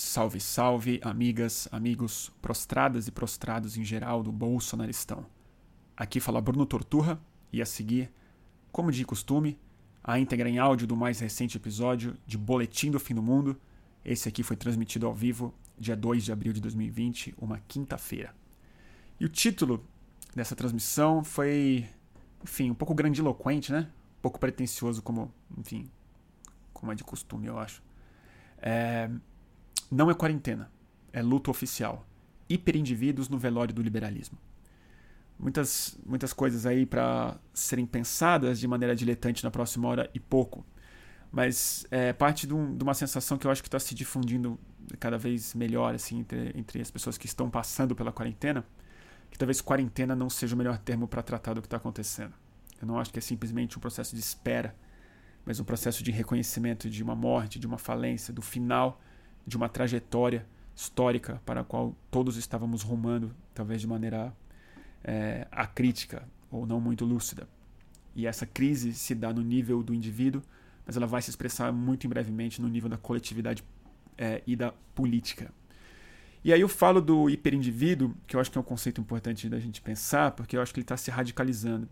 Salve, salve, amigas, amigos, prostradas e prostrados em geral do Bolsonaristão. Aqui fala Bruno Torturra e a seguir, como de costume, a íntegra em áudio do mais recente episódio de Boletim do Fim do Mundo. Esse aqui foi transmitido ao vivo dia 2 de abril de 2020, uma quinta-feira. E o título dessa transmissão foi, enfim, um pouco grandiloquente, né? Um pouco pretensioso, como, enfim, como é de costume, eu acho. É, não é quarentena, é luto oficial. Hiperindivíduos no velório do liberalismo. Muitas, muitas coisas aí para serem pensadas de maneira diletante na próxima hora e pouco. Mas é parte de, um, de uma sensação que eu acho que está se difundindo cada vez melhor assim entre, entre as pessoas que estão passando pela quarentena, que talvez quarentena não seja o melhor termo para tratar do que está acontecendo. Eu não acho que é simplesmente um processo de espera, mas um processo de reconhecimento de uma morte, de uma falência, do final de uma trajetória histórica para a qual todos estávamos rumando, talvez de maneira é, acrítica ou não muito lúcida. E essa crise se dá no nível do indivíduo, mas ela vai se expressar muito em brevemente no nível da coletividade é, e da política. E aí eu falo do hiperindivíduo, que eu acho que é um conceito importante da gente pensar, porque eu acho que ele está se radicalizando.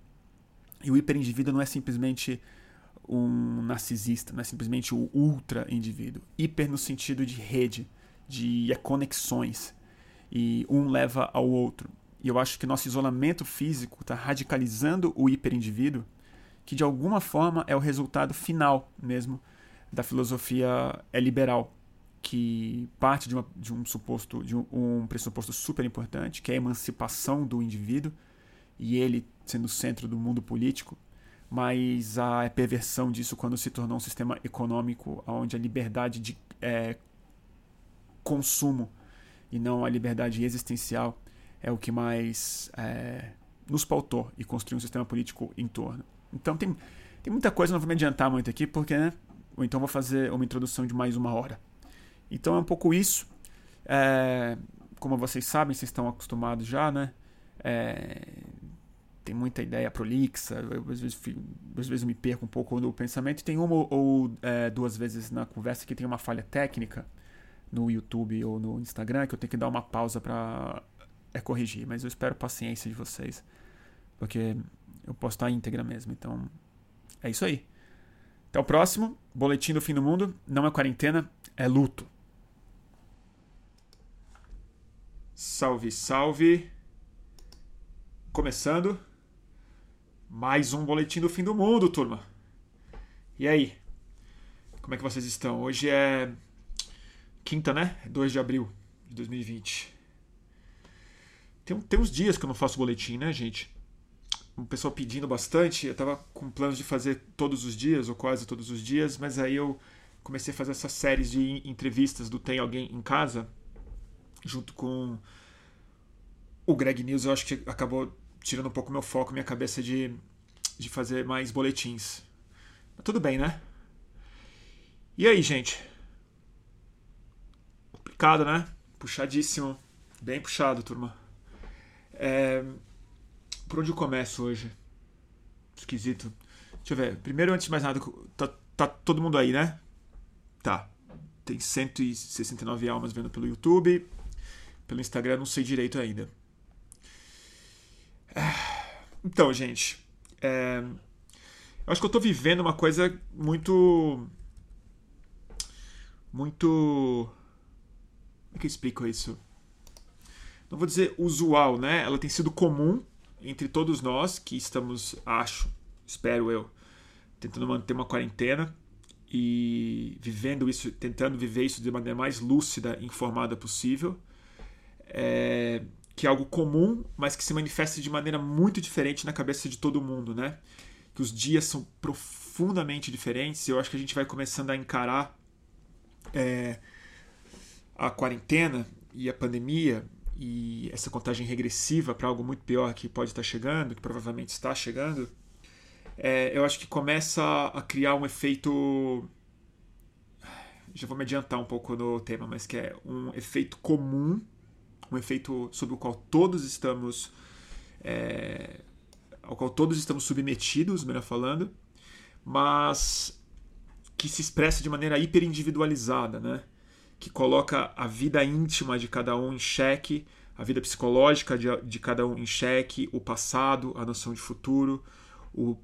E o hiperindivíduo não é simplesmente um narcisista, não é simplesmente o ultra indivíduo. Hiper no sentido de rede, de conexões. E um leva ao outro. E eu acho que nosso isolamento físico está radicalizando o hiperindivíduo, que de alguma forma é o resultado final mesmo da filosofia é liberal, que parte de, uma, de um suposto, de um, um pressuposto super importante, que é a emancipação do indivíduo e ele sendo o centro do mundo político mas a perversão disso quando se tornou um sistema econômico onde a liberdade de é, consumo e não a liberdade existencial é o que mais é, nos pautou e construiu um sistema político em torno. Então tem, tem muita coisa, não vou me adiantar muito aqui, porque, né? Ou então vou fazer uma introdução de mais uma hora. Então é um pouco isso. É, como vocês sabem, vocês estão acostumados já, né? É, tem muita ideia prolixa, eu, às, vezes, às vezes eu me perco um pouco no pensamento. Tem uma ou é, duas vezes na conversa que tem uma falha técnica no YouTube ou no Instagram que eu tenho que dar uma pausa para é, corrigir. Mas eu espero paciência de vocês, porque eu posso estar íntegra mesmo. Então é isso aí. Até o próximo. Boletim do Fim do Mundo. Não é quarentena, é luto. Salve, salve. Começando. Mais um boletim do fim do mundo, turma. E aí? Como é que vocês estão? Hoje é quinta, né? 2 de abril de 2020. Tem, tem uns dias que eu não faço boletim, né, gente? Um pessoal pedindo bastante. Eu tava com planos de fazer todos os dias, ou quase todos os dias, mas aí eu comecei a fazer essas séries de entrevistas do Tem Alguém em Casa, junto com o Greg News. Eu acho que acabou tirando um pouco meu foco, minha cabeça de, de fazer mais boletins. Mas tudo bem, né? E aí, gente? Complicado, né? Puxadíssimo. Bem puxado, turma. É... Por onde eu começo hoje? Esquisito. Deixa eu ver. Primeiro, antes de mais nada, tá, tá todo mundo aí, né? Tá. Tem 169 almas vendo pelo YouTube. Pelo Instagram, não sei direito ainda. Então, gente, é, eu acho que eu tô vivendo uma coisa muito. Muito. Como é que eu explico isso? Não vou dizer usual, né? Ela tem sido comum entre todos nós que estamos, acho, espero eu, tentando manter uma quarentena e vivendo isso, tentando viver isso de maneira mais lúcida e informada possível. É, que é algo comum, mas que se manifesta de maneira muito diferente na cabeça de todo mundo, né? Que os dias são profundamente diferentes. Eu acho que a gente vai começando a encarar é, a quarentena e a pandemia e essa contagem regressiva para algo muito pior que pode estar chegando, que provavelmente está chegando. É, eu acho que começa a criar um efeito. Já vou me adiantar um pouco no tema, mas que é um efeito comum um efeito sobre o qual todos estamos é, ao qual todos estamos submetidos, melhor falando, mas que se expressa de maneira hiperindividualizada, né? que coloca a vida íntima de cada um em xeque, a vida psicológica de, de cada um em xeque, o passado, a noção de futuro, o,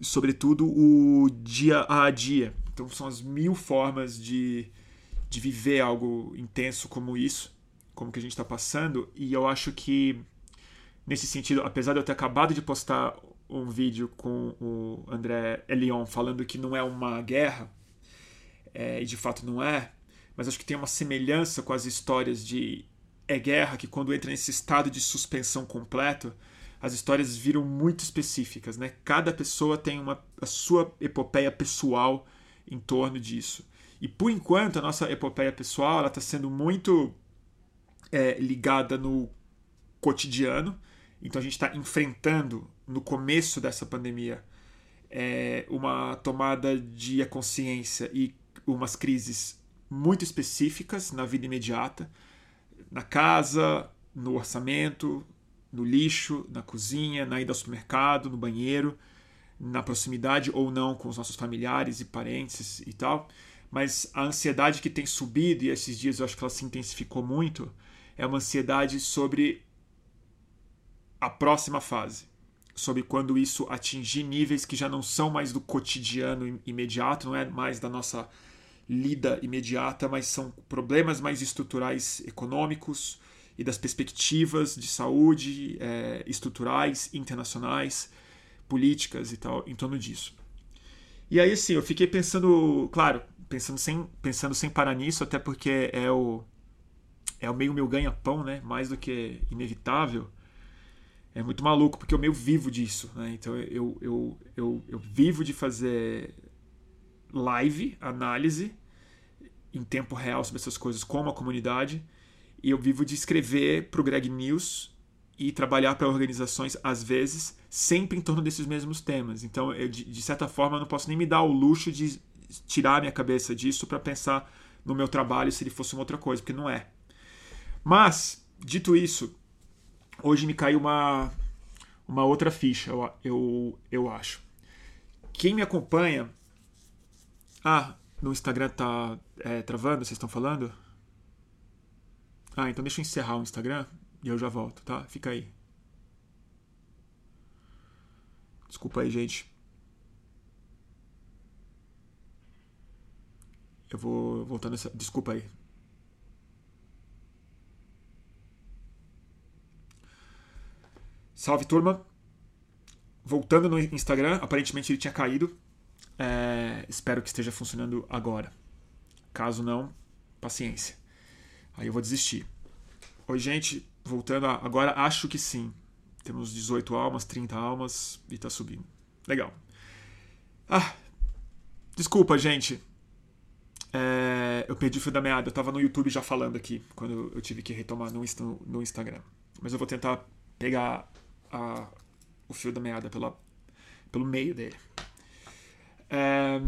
sobretudo o dia a dia. Então são as mil formas de, de viver algo intenso como isso, como que a gente está passando, e eu acho que nesse sentido, apesar de eu ter acabado de postar um vídeo com o André Elion falando que não é uma guerra, é, e de fato não é, mas acho que tem uma semelhança com as histórias de É Guerra, que quando entra nesse estado de suspensão completo, as histórias viram muito específicas, né? Cada pessoa tem uma, a sua epopeia pessoal em torno disso. E por enquanto, a nossa epopeia pessoal está sendo muito é, ligada no cotidiano. Então a gente está enfrentando, no começo dessa pandemia, é, uma tomada de consciência e umas crises muito específicas na vida imediata, na casa, no orçamento, no lixo, na cozinha, na ida ao supermercado, no banheiro, na proximidade ou não com os nossos familiares e parentes e tal. Mas a ansiedade que tem subido, e esses dias eu acho que ela se intensificou muito, é uma ansiedade sobre a próxima fase. Sobre quando isso atingir níveis que já não são mais do cotidiano imediato, não é mais da nossa lida imediata, mas são problemas mais estruturais econômicos e das perspectivas de saúde é, estruturais, internacionais, políticas e tal, em torno disso. E aí, assim, eu fiquei pensando, claro, pensando sem, pensando sem parar nisso, até porque é o, é meio meu ganha-pão, né? Mais do que inevitável. É muito maluco, porque eu meio vivo disso, né? Então eu, eu, eu, eu vivo de fazer live, análise em tempo real sobre essas coisas com a comunidade. E eu vivo de escrever para o Greg News e trabalhar para organizações, às vezes, sempre em torno desses mesmos temas. Então, eu, de, de certa forma, eu não posso nem me dar o luxo de tirar a minha cabeça disso para pensar no meu trabalho se ele fosse uma outra coisa, porque não é. Mas, dito isso, hoje me caiu uma, uma outra ficha, eu, eu, eu acho. Quem me acompanha ah, no Instagram tá é, travando, vocês estão falando? Ah, então deixa eu encerrar o Instagram e eu já volto, tá? Fica aí. Desculpa aí, gente. Eu vou voltar nessa. Desculpa aí. Salve turma. Voltando no Instagram, aparentemente ele tinha caído. É, espero que esteja funcionando agora. Caso não, paciência. Aí eu vou desistir. Oi, gente. Voltando a, agora, acho que sim. Temos 18 almas, 30 almas e tá subindo. Legal. Ah, desculpa, gente. É, eu perdi o fio da meada. Eu tava no YouTube já falando aqui, quando eu tive que retomar no, no Instagram. Mas eu vou tentar pegar a, o fio da meada pela, pelo meio dele. É...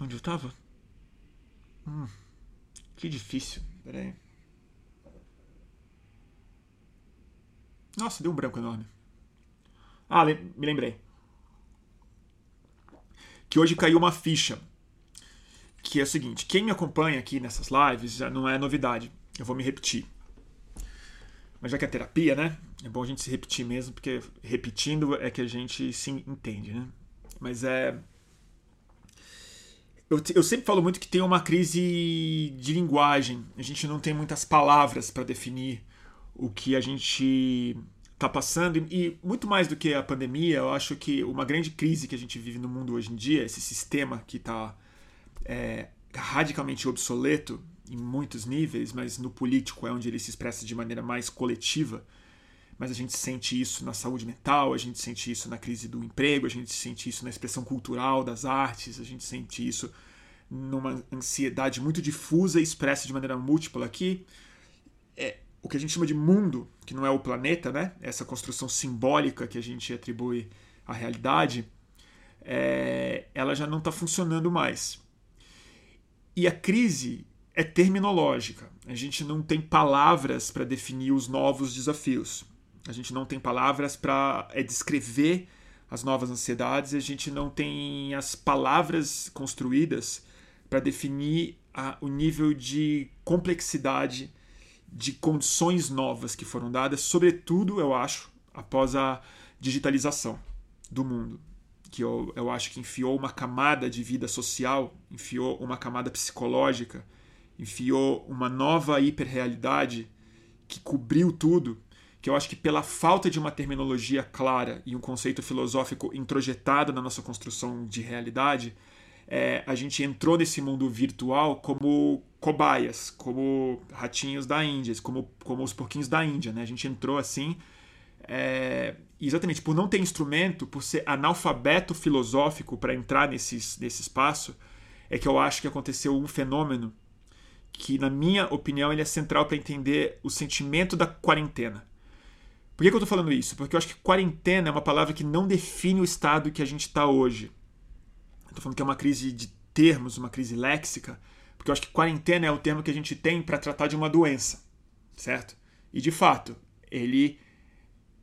Onde eu tava? Hum, que difícil. Pera aí. Nossa, deu um branco enorme. Ah, me lembrei. Que hoje caiu uma ficha. Que é o seguinte: quem me acompanha aqui nessas lives já não é novidade. Eu vou me repetir. Mas já que é terapia, né? É bom a gente se repetir mesmo, porque repetindo é que a gente se entende, né? Mas é. Eu, eu sempre falo muito que tem uma crise de linguagem. A gente não tem muitas palavras para definir o que a gente está passando. E muito mais do que a pandemia, eu acho que uma grande crise que a gente vive no mundo hoje em dia, esse sistema que está é, radicalmente obsoleto em muitos níveis, mas no político é onde ele se expressa de maneira mais coletiva mas a gente sente isso na saúde mental, a gente sente isso na crise do emprego, a gente sente isso na expressão cultural das artes, a gente sente isso numa ansiedade muito difusa e expressa de maneira múltipla aqui. É o que a gente chama de mundo, que não é o planeta, né? Essa construção simbólica que a gente atribui à realidade, é, ela já não está funcionando mais. E a crise é terminológica. A gente não tem palavras para definir os novos desafios. A gente não tem palavras para é, descrever as novas ansiedades, a gente não tem as palavras construídas para definir a, o nível de complexidade de condições novas que foram dadas, sobretudo, eu acho, após a digitalização do mundo, que eu, eu acho que enfiou uma camada de vida social, enfiou uma camada psicológica, enfiou uma nova hiperrealidade que cobriu tudo, que eu acho que pela falta de uma terminologia clara e um conceito filosófico introjetado na nossa construção de realidade, é, a gente entrou nesse mundo virtual como cobaias, como ratinhos da Índia, como, como os porquinhos da Índia, né? A gente entrou assim, é, exatamente por não ter instrumento, por ser analfabeto filosófico para entrar nesse, nesse espaço, é que eu acho que aconteceu um fenômeno que, na minha opinião, ele é central para entender o sentimento da quarentena. Por que, que eu estou falando isso? Porque eu acho que quarentena é uma palavra que não define o estado que a gente está hoje. Estou falando que é uma crise de termos, uma crise léxica, porque eu acho que quarentena é o termo que a gente tem para tratar de uma doença, certo? E de fato, ele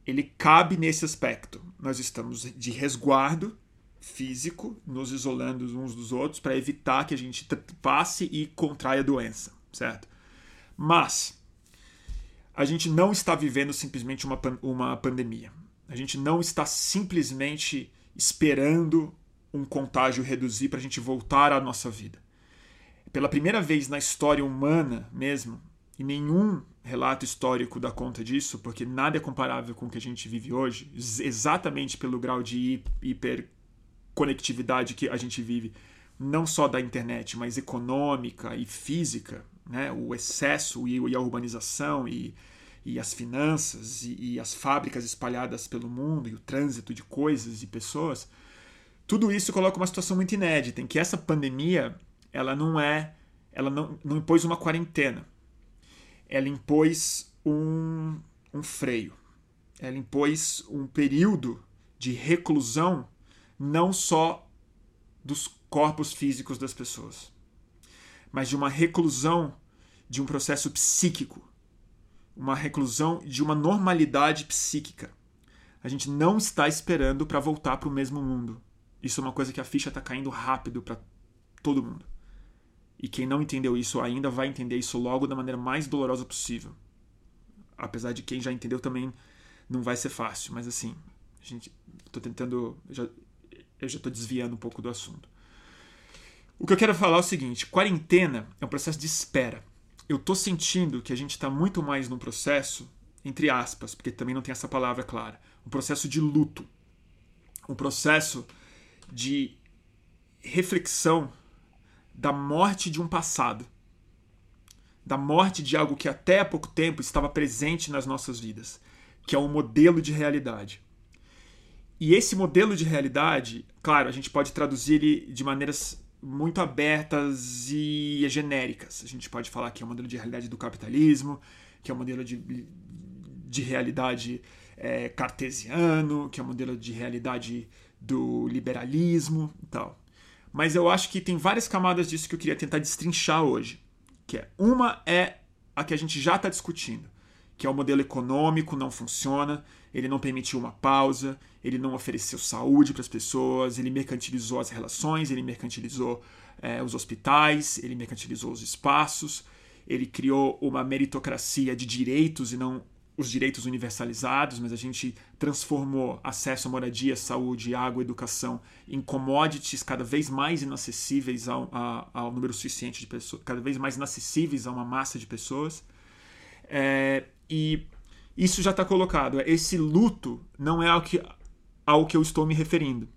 ele cabe nesse aspecto. Nós estamos de resguardo físico, nos isolando uns dos outros para evitar que a gente passe e contraia a doença, certo? Mas a gente não está vivendo simplesmente uma, uma pandemia. A gente não está simplesmente esperando um contágio reduzir para a gente voltar à nossa vida. Pela primeira vez na história humana mesmo, e nenhum relato histórico dá conta disso, porque nada é comparável com o que a gente vive hoje, exatamente pelo grau de hiperconectividade que a gente vive, não só da internet, mas econômica e física, né? o excesso e, a urbanização e, e as finanças e, e as fábricas espalhadas pelo mundo e o trânsito de coisas e pessoas tudo isso coloca uma situação muito inédita, em que essa pandemia, ela não é, ela não, não impôs uma quarentena. Ela impôs um, um freio. Ela impôs um período de reclusão não só dos corpos físicos das pessoas, mas de uma reclusão de um processo psíquico, uma reclusão de uma normalidade psíquica. A gente não está esperando para voltar para o mesmo mundo. Isso é uma coisa que a ficha está caindo rápido para todo mundo. E quem não entendeu isso ainda vai entender isso logo da maneira mais dolorosa possível. Apesar de quem já entendeu também não vai ser fácil, mas assim, a gente tô tentando, já, eu já estou desviando um pouco do assunto. O que eu quero falar é o seguinte: quarentena é um processo de espera. Eu tô sentindo que a gente está muito mais num processo, entre aspas, porque também não tem essa palavra clara, um processo de luto. Um processo de reflexão da morte de um passado, da morte de algo que até há pouco tempo estava presente nas nossas vidas, que é um modelo de realidade. E esse modelo de realidade, claro, a gente pode traduzir ele de maneiras muito abertas e genéricas. A gente pode falar que é o um modelo de realidade do capitalismo, que é o um modelo de, de realidade é, cartesiano, que é o um modelo de realidade do liberalismo e tal. Mas eu acho que tem várias camadas disso que eu queria tentar destrinchar hoje. Que é uma é a que a gente já está discutindo, que é o modelo econômico não funciona, ele não permitiu uma pausa, ele não ofereceu saúde para as pessoas, ele mercantilizou as relações, ele mercantilizou é, os hospitais, ele mercantilizou os espaços, ele criou uma meritocracia de direitos e não os direitos universalizados, mas a gente transformou acesso à moradia, saúde, água, educação em commodities cada vez mais inacessíveis ao, a, ao número suficiente de pessoas, cada vez mais inacessíveis a uma massa de pessoas. É, e isso já está colocado. Esse luto não é ao que, ao que eu estou me referindo,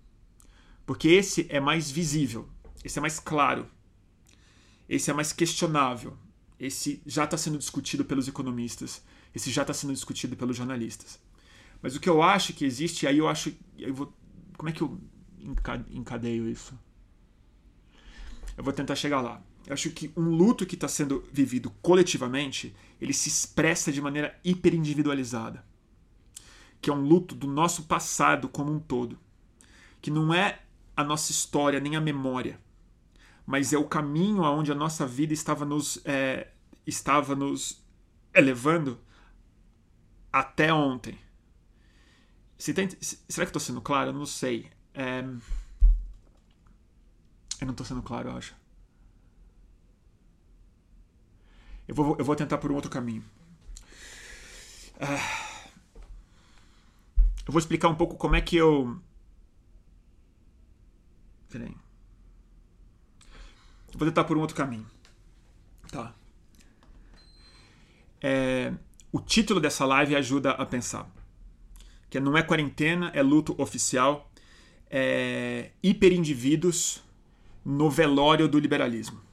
porque esse é mais visível, esse é mais claro, esse é mais questionável, esse já está sendo discutido pelos economistas esse já está sendo discutido pelos jornalistas. Mas o que eu acho que existe, aí eu acho. Eu vou, como é que eu encadeio isso? Eu vou tentar chegar lá. Eu acho que um luto que está sendo vivido coletivamente, ele se expressa de maneira hiperindividualizada. Que é um luto do nosso passado como um todo. Que não é a nossa história nem a memória, mas é o caminho aonde a nossa vida estava nos, é, estava nos elevando até ontem. Se tem, será que estou sendo claro? Eu não sei. É... Eu não estou sendo claro, eu acho. Eu vou, eu vou tentar por um outro caminho. Ah, eu vou explicar um pouco como é que eu. Peraí. Eu vou tentar por um outro caminho. Tá. É, o título dessa live ajuda a pensar. Que não é quarentena, é luto oficial. É hiperindivíduos no velório do liberalismo.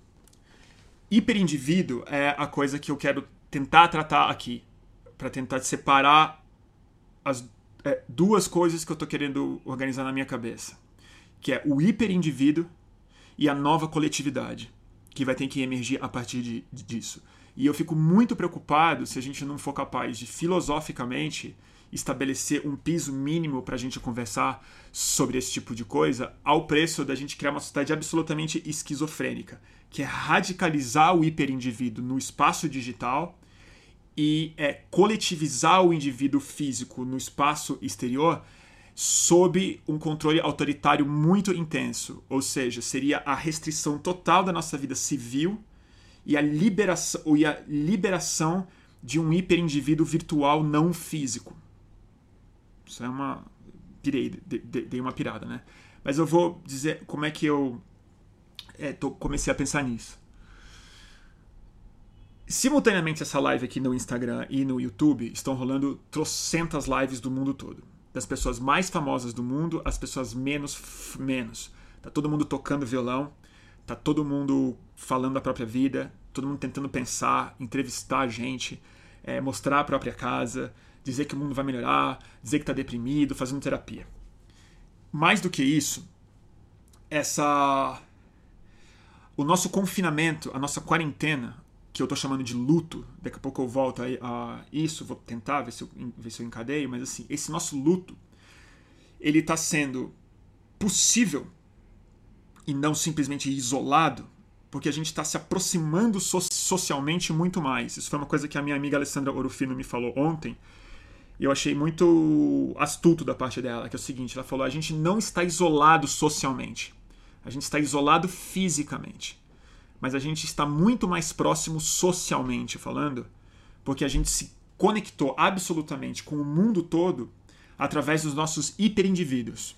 Hiperindivíduo é a coisa que eu quero tentar tratar aqui, para tentar separar as é, duas coisas que eu estou querendo organizar na minha cabeça, que é o hiperindivíduo e a nova coletividade, que vai ter que emergir a partir de, disso. E eu fico muito preocupado se a gente não for capaz de filosoficamente estabelecer um piso mínimo para a gente conversar sobre esse tipo de coisa, ao preço da gente criar uma sociedade absolutamente esquizofrênica, que é radicalizar o hiperindivíduo no espaço digital e é, coletivizar o indivíduo físico no espaço exterior sob um controle autoritário muito intenso, ou seja, seria a restrição total da nossa vida civil e a liberação, e a liberação de um hiperindivíduo virtual não físico. Isso é uma. Pirei, dei uma pirada, né? Mas eu vou dizer como é que eu é, tô, comecei a pensar nisso. Simultaneamente, essa live aqui no Instagram e no YouTube estão rolando trocentas lives do mundo todo. Das pessoas mais famosas do mundo às pessoas menos. menos. Tá todo mundo tocando violão, tá todo mundo falando da própria vida, todo mundo tentando pensar, entrevistar gente, é, mostrar a própria casa, dizer que o mundo vai melhorar, dizer que está deprimido, fazendo terapia. Mais do que isso, essa o nosso confinamento, a nossa quarentena, que eu estou chamando de luto, daqui a pouco eu volto a, a isso, vou tentar ver se, eu, ver se eu encadeio, mas assim, esse nosso luto, ele está sendo possível e não simplesmente isolado, porque a gente está se aproximando so socialmente muito mais. Isso foi uma coisa que a minha amiga Alessandra Orofino me falou ontem, eu achei muito astuto da parte dela, que é o seguinte, ela falou: a gente não está isolado socialmente. A gente está isolado fisicamente. Mas a gente está muito mais próximo socialmente falando, porque a gente se conectou absolutamente com o mundo todo através dos nossos hiperindivíduos.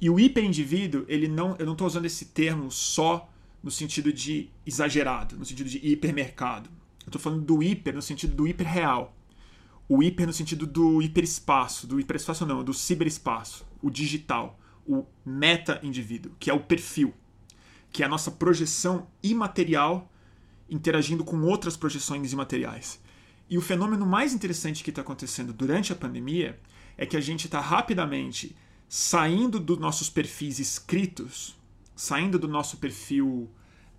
E o hiperindivíduo, ele não, eu não estou usando esse termo só no sentido de exagerado, no sentido de hipermercado. Eu estou falando do hiper no sentido do hiperreal o hiper no sentido do hiperespaço, do hiperespaço não, do ciberespaço, o digital, o meta-indivíduo, que é o perfil, que é a nossa projeção imaterial interagindo com outras projeções imateriais. E o fenômeno mais interessante que está acontecendo durante a pandemia é que a gente está rapidamente saindo dos nossos perfis escritos, saindo do nosso perfil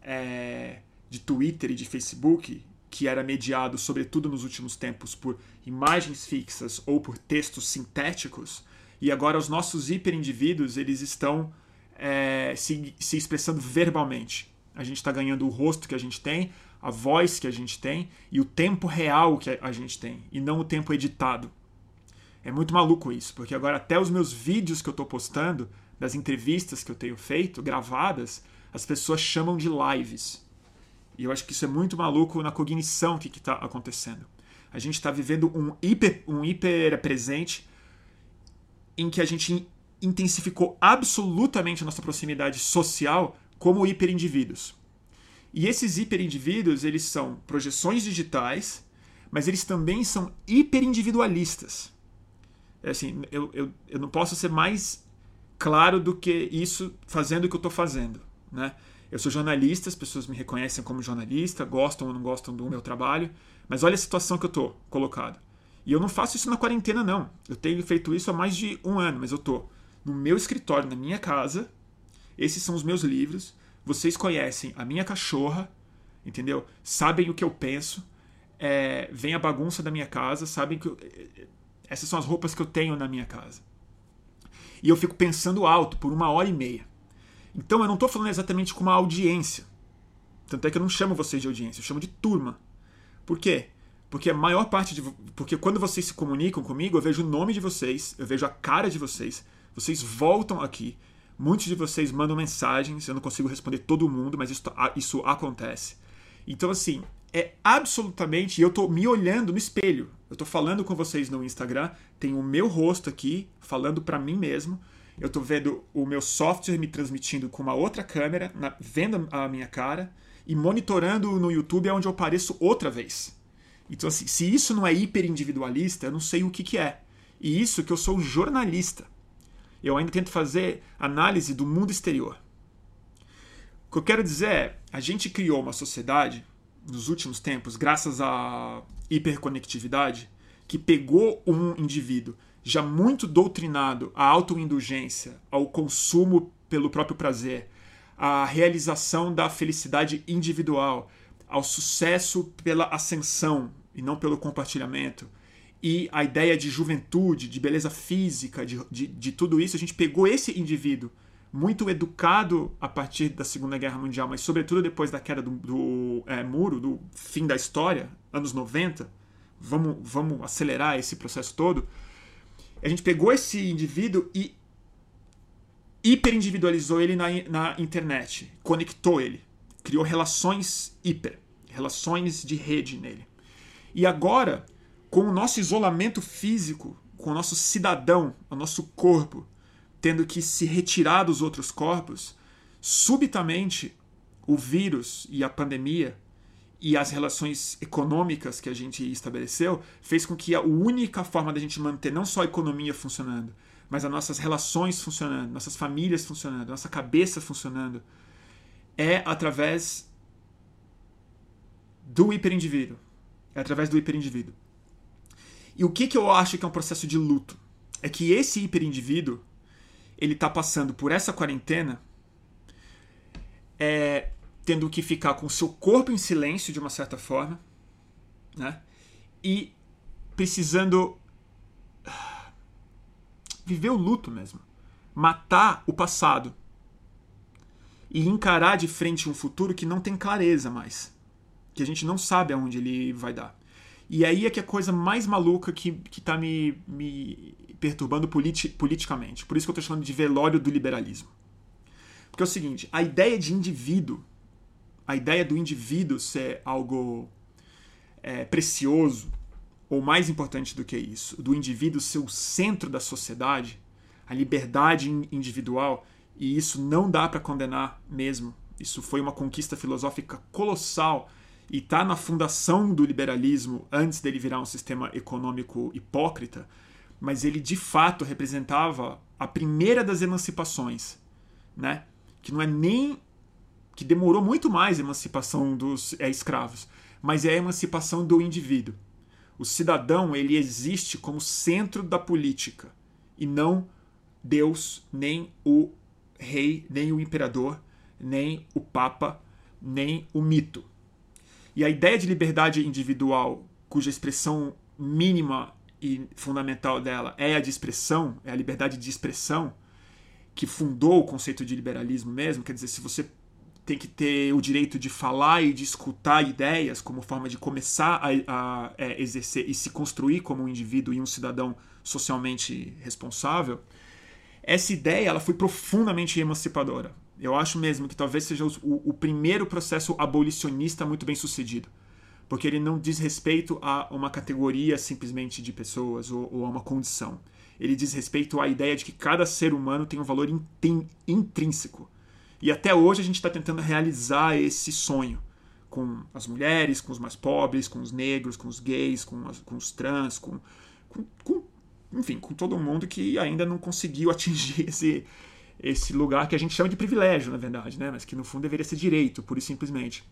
é, de Twitter e de Facebook, que era mediado, sobretudo nos últimos tempos, por imagens fixas ou por textos sintéticos, e agora os nossos hiperindivíduos eles estão é, se, se expressando verbalmente. A gente está ganhando o rosto que a gente tem, a voz que a gente tem e o tempo real que a gente tem, e não o tempo editado. É muito maluco isso, porque agora até os meus vídeos que eu estou postando, das entrevistas que eu tenho feito, gravadas, as pessoas chamam de lives. E eu acho que isso é muito maluco na cognição que está acontecendo. A gente está vivendo um hiper, um hiper presente em que a gente intensificou absolutamente a nossa proximidade social como hiperindivíduos. E esses hiperindivíduos, eles são projeções digitais, mas eles também são hiperindividualistas. É assim, eu, eu, eu não posso ser mais claro do que isso fazendo o que eu estou fazendo. Né? Eu sou jornalista, as pessoas me reconhecem como jornalista, gostam ou não gostam do meu trabalho, mas olha a situação que eu tô colocado. E eu não faço isso na quarentena, não. Eu tenho feito isso há mais de um ano, mas eu tô no meu escritório, na minha casa. Esses são os meus livros. Vocês conhecem a minha cachorra, entendeu? Sabem o que eu penso. É, vem a bagunça da minha casa, sabem que eu, essas são as roupas que eu tenho na minha casa. E eu fico pensando alto por uma hora e meia. Então eu não estou falando exatamente com uma audiência. Tanto é que eu não chamo vocês de audiência, eu chamo de turma. Por quê? Porque a maior parte de. Porque quando vocês se comunicam comigo, eu vejo o nome de vocês, eu vejo a cara de vocês, vocês voltam aqui. Muitos de vocês mandam mensagens, eu não consigo responder todo mundo, mas isso, isso acontece. Então, assim, é absolutamente. Eu tô me olhando no espelho. Eu tô falando com vocês no Instagram, tem o meu rosto aqui, falando para mim mesmo. Eu tô vendo o meu software me transmitindo com uma outra câmera, na, vendo a minha cara, e monitorando no YouTube é onde eu apareço outra vez. Então, assim, se isso não é hiperindividualista, eu não sei o que, que é. E isso que eu sou jornalista. Eu ainda tento fazer análise do mundo exterior. O que eu quero dizer é, a gente criou uma sociedade nos últimos tempos, graças à hiperconectividade, que pegou um indivíduo já muito doutrinado à autoindulgência, ao consumo pelo próprio prazer, à realização da felicidade individual, ao sucesso pela ascensão e não pelo compartilhamento, e a ideia de juventude, de beleza física, de, de, de tudo isso, a gente pegou esse indivíduo muito educado a partir da Segunda Guerra Mundial, mas sobretudo depois da queda do, do é, muro, do fim da história, anos 90, vamos, vamos acelerar esse processo todo. A gente pegou esse indivíduo e hiperindividualizou ele na, na internet, conectou ele, criou relações hiper, relações de rede nele. E agora, com o nosso isolamento físico, com o nosso cidadão, o nosso corpo, tendo que se retirar dos outros corpos, subitamente o vírus e a pandemia e as relações econômicas que a gente estabeleceu fez com que a única forma da gente manter não só a economia funcionando, mas as nossas relações funcionando, nossas famílias funcionando, nossa cabeça funcionando, é através do hiperindivíduo. É através do hiperindivíduo. E o que, que eu acho que é um processo de luto? É que esse hiperindivíduo ele está passando por essa quarentena é, tendo que ficar com o seu corpo em silêncio de uma certa forma, né? E precisando viver o luto mesmo, matar o passado e encarar de frente um futuro que não tem clareza mais, que a gente não sabe aonde ele vai dar. E aí é que a coisa mais maluca que, que tá me, me perturbando politi politicamente. Por isso que eu estou chamando de velório do liberalismo. Porque é o seguinte, a ideia de indivíduo, a ideia do indivíduo ser algo é, precioso, ou mais importante do que isso, do indivíduo ser o centro da sociedade, a liberdade individual, e isso não dá para condenar mesmo. Isso foi uma conquista filosófica colossal e está na fundação do liberalismo antes dele virar um sistema econômico hipócrita, mas ele de fato representava a primeira das emancipações, né? Que não é nem que demorou muito mais a emancipação dos é, escravos, mas é a emancipação do indivíduo. O cidadão ele existe como centro da política e não Deus, nem o rei, nem o imperador, nem o papa, nem o mito. E a ideia de liberdade individual, cuja expressão mínima e fundamental dela é a de expressão, é a liberdade de expressão, que fundou o conceito de liberalismo mesmo, quer dizer, se você tem que ter o direito de falar e de escutar ideias como forma de começar a, a, é, exercer e se construir como um indivíduo e um cidadão socialmente responsável, essa ideia ela foi profundamente emancipadora. Eu acho mesmo que talvez seja o, o primeiro processo abolicionista muito bem sucedido. Porque ele não diz respeito a uma categoria simplesmente de pessoas ou, ou a uma condição. Ele diz respeito à ideia de que cada ser humano tem um valor intrínseco. E até hoje a gente está tentando realizar esse sonho com as mulheres, com os mais pobres, com os negros, com os gays, com, as, com os trans, com, com, com, enfim, com todo mundo que ainda não conseguiu atingir esse, esse lugar que a gente chama de privilégio, na verdade, né? mas que no fundo deveria ser direito, pura e simplesmente.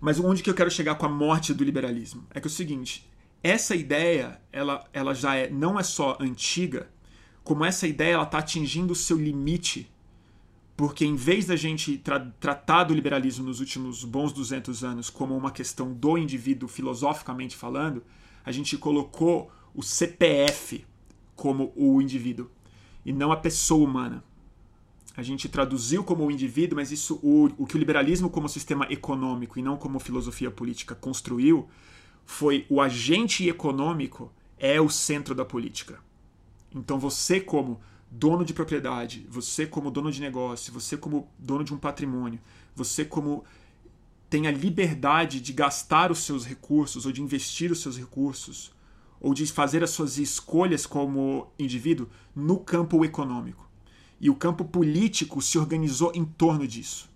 Mas onde que eu quero chegar com a morte do liberalismo? É que é o seguinte, essa ideia, ela, ela já é, não é só antiga, como essa ideia ela está atingindo o seu limite, porque em vez da gente tra tratar do liberalismo nos últimos bons 200 anos como uma questão do indivíduo filosoficamente falando, a gente colocou o CPF como o indivíduo e não a pessoa humana. A gente traduziu como o indivíduo, mas isso o, o que o liberalismo como sistema econômico e não como filosofia política construiu foi o agente econômico é o centro da política. Então você como dono de propriedade, você como dono de negócio, você como dono de um patrimônio, você como tem a liberdade de gastar os seus recursos ou de investir os seus recursos ou de fazer as suas escolhas como indivíduo no campo econômico. E o campo político se organizou em torno disso.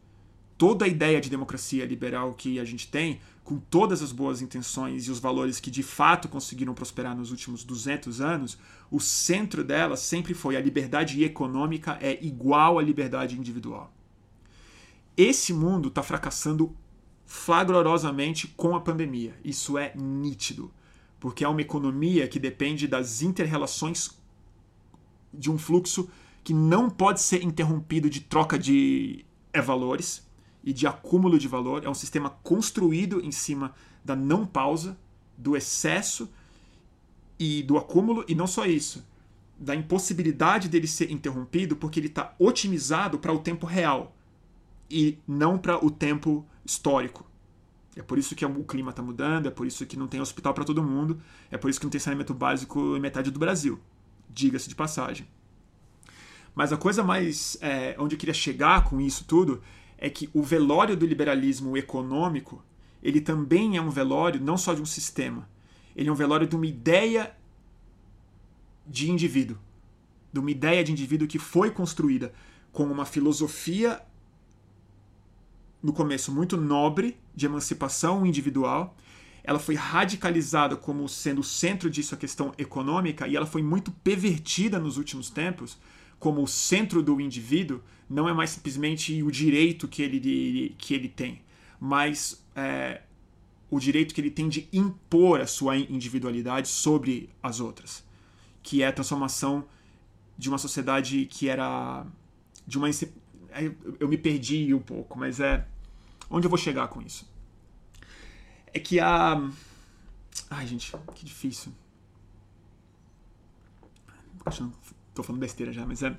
Toda a ideia de democracia liberal que a gente tem, com todas as boas intenções e os valores que de fato conseguiram prosperar nos últimos 200 anos, o centro dela sempre foi a liberdade econômica é igual à liberdade individual. Esse mundo está fracassando flagrosamente com a pandemia. Isso é nítido, porque é uma economia que depende das interrelações de um fluxo que não pode ser interrompido de troca de é, valores e de acúmulo de valor. É um sistema construído em cima da não pausa, do excesso e do acúmulo, e não só isso, da impossibilidade dele ser interrompido porque ele está otimizado para o tempo real e não para o tempo histórico. É por isso que o clima está mudando, é por isso que não tem hospital para todo mundo, é por isso que não tem saneamento básico em metade do Brasil. Diga-se de passagem. Mas a coisa mais. É, onde eu queria chegar com isso tudo é que o velório do liberalismo econômico ele também é um velório não só de um sistema, ele é um velório de uma ideia de indivíduo, de uma ideia de indivíduo que foi construída com uma filosofia no começo muito nobre de emancipação individual. Ela foi radicalizada como sendo o centro disso a questão econômica e ela foi muito pervertida nos últimos tempos como o centro do indivíduo. Não é mais simplesmente o direito que ele, que ele tem, mas é, o direito que ele tem de impor a sua individualidade sobre as outras, que é a transformação de uma sociedade que era de uma eu me perdi um pouco, mas é onde eu vou chegar com isso. É que a ai gente, que difícil. Tô falando besteira já, mas é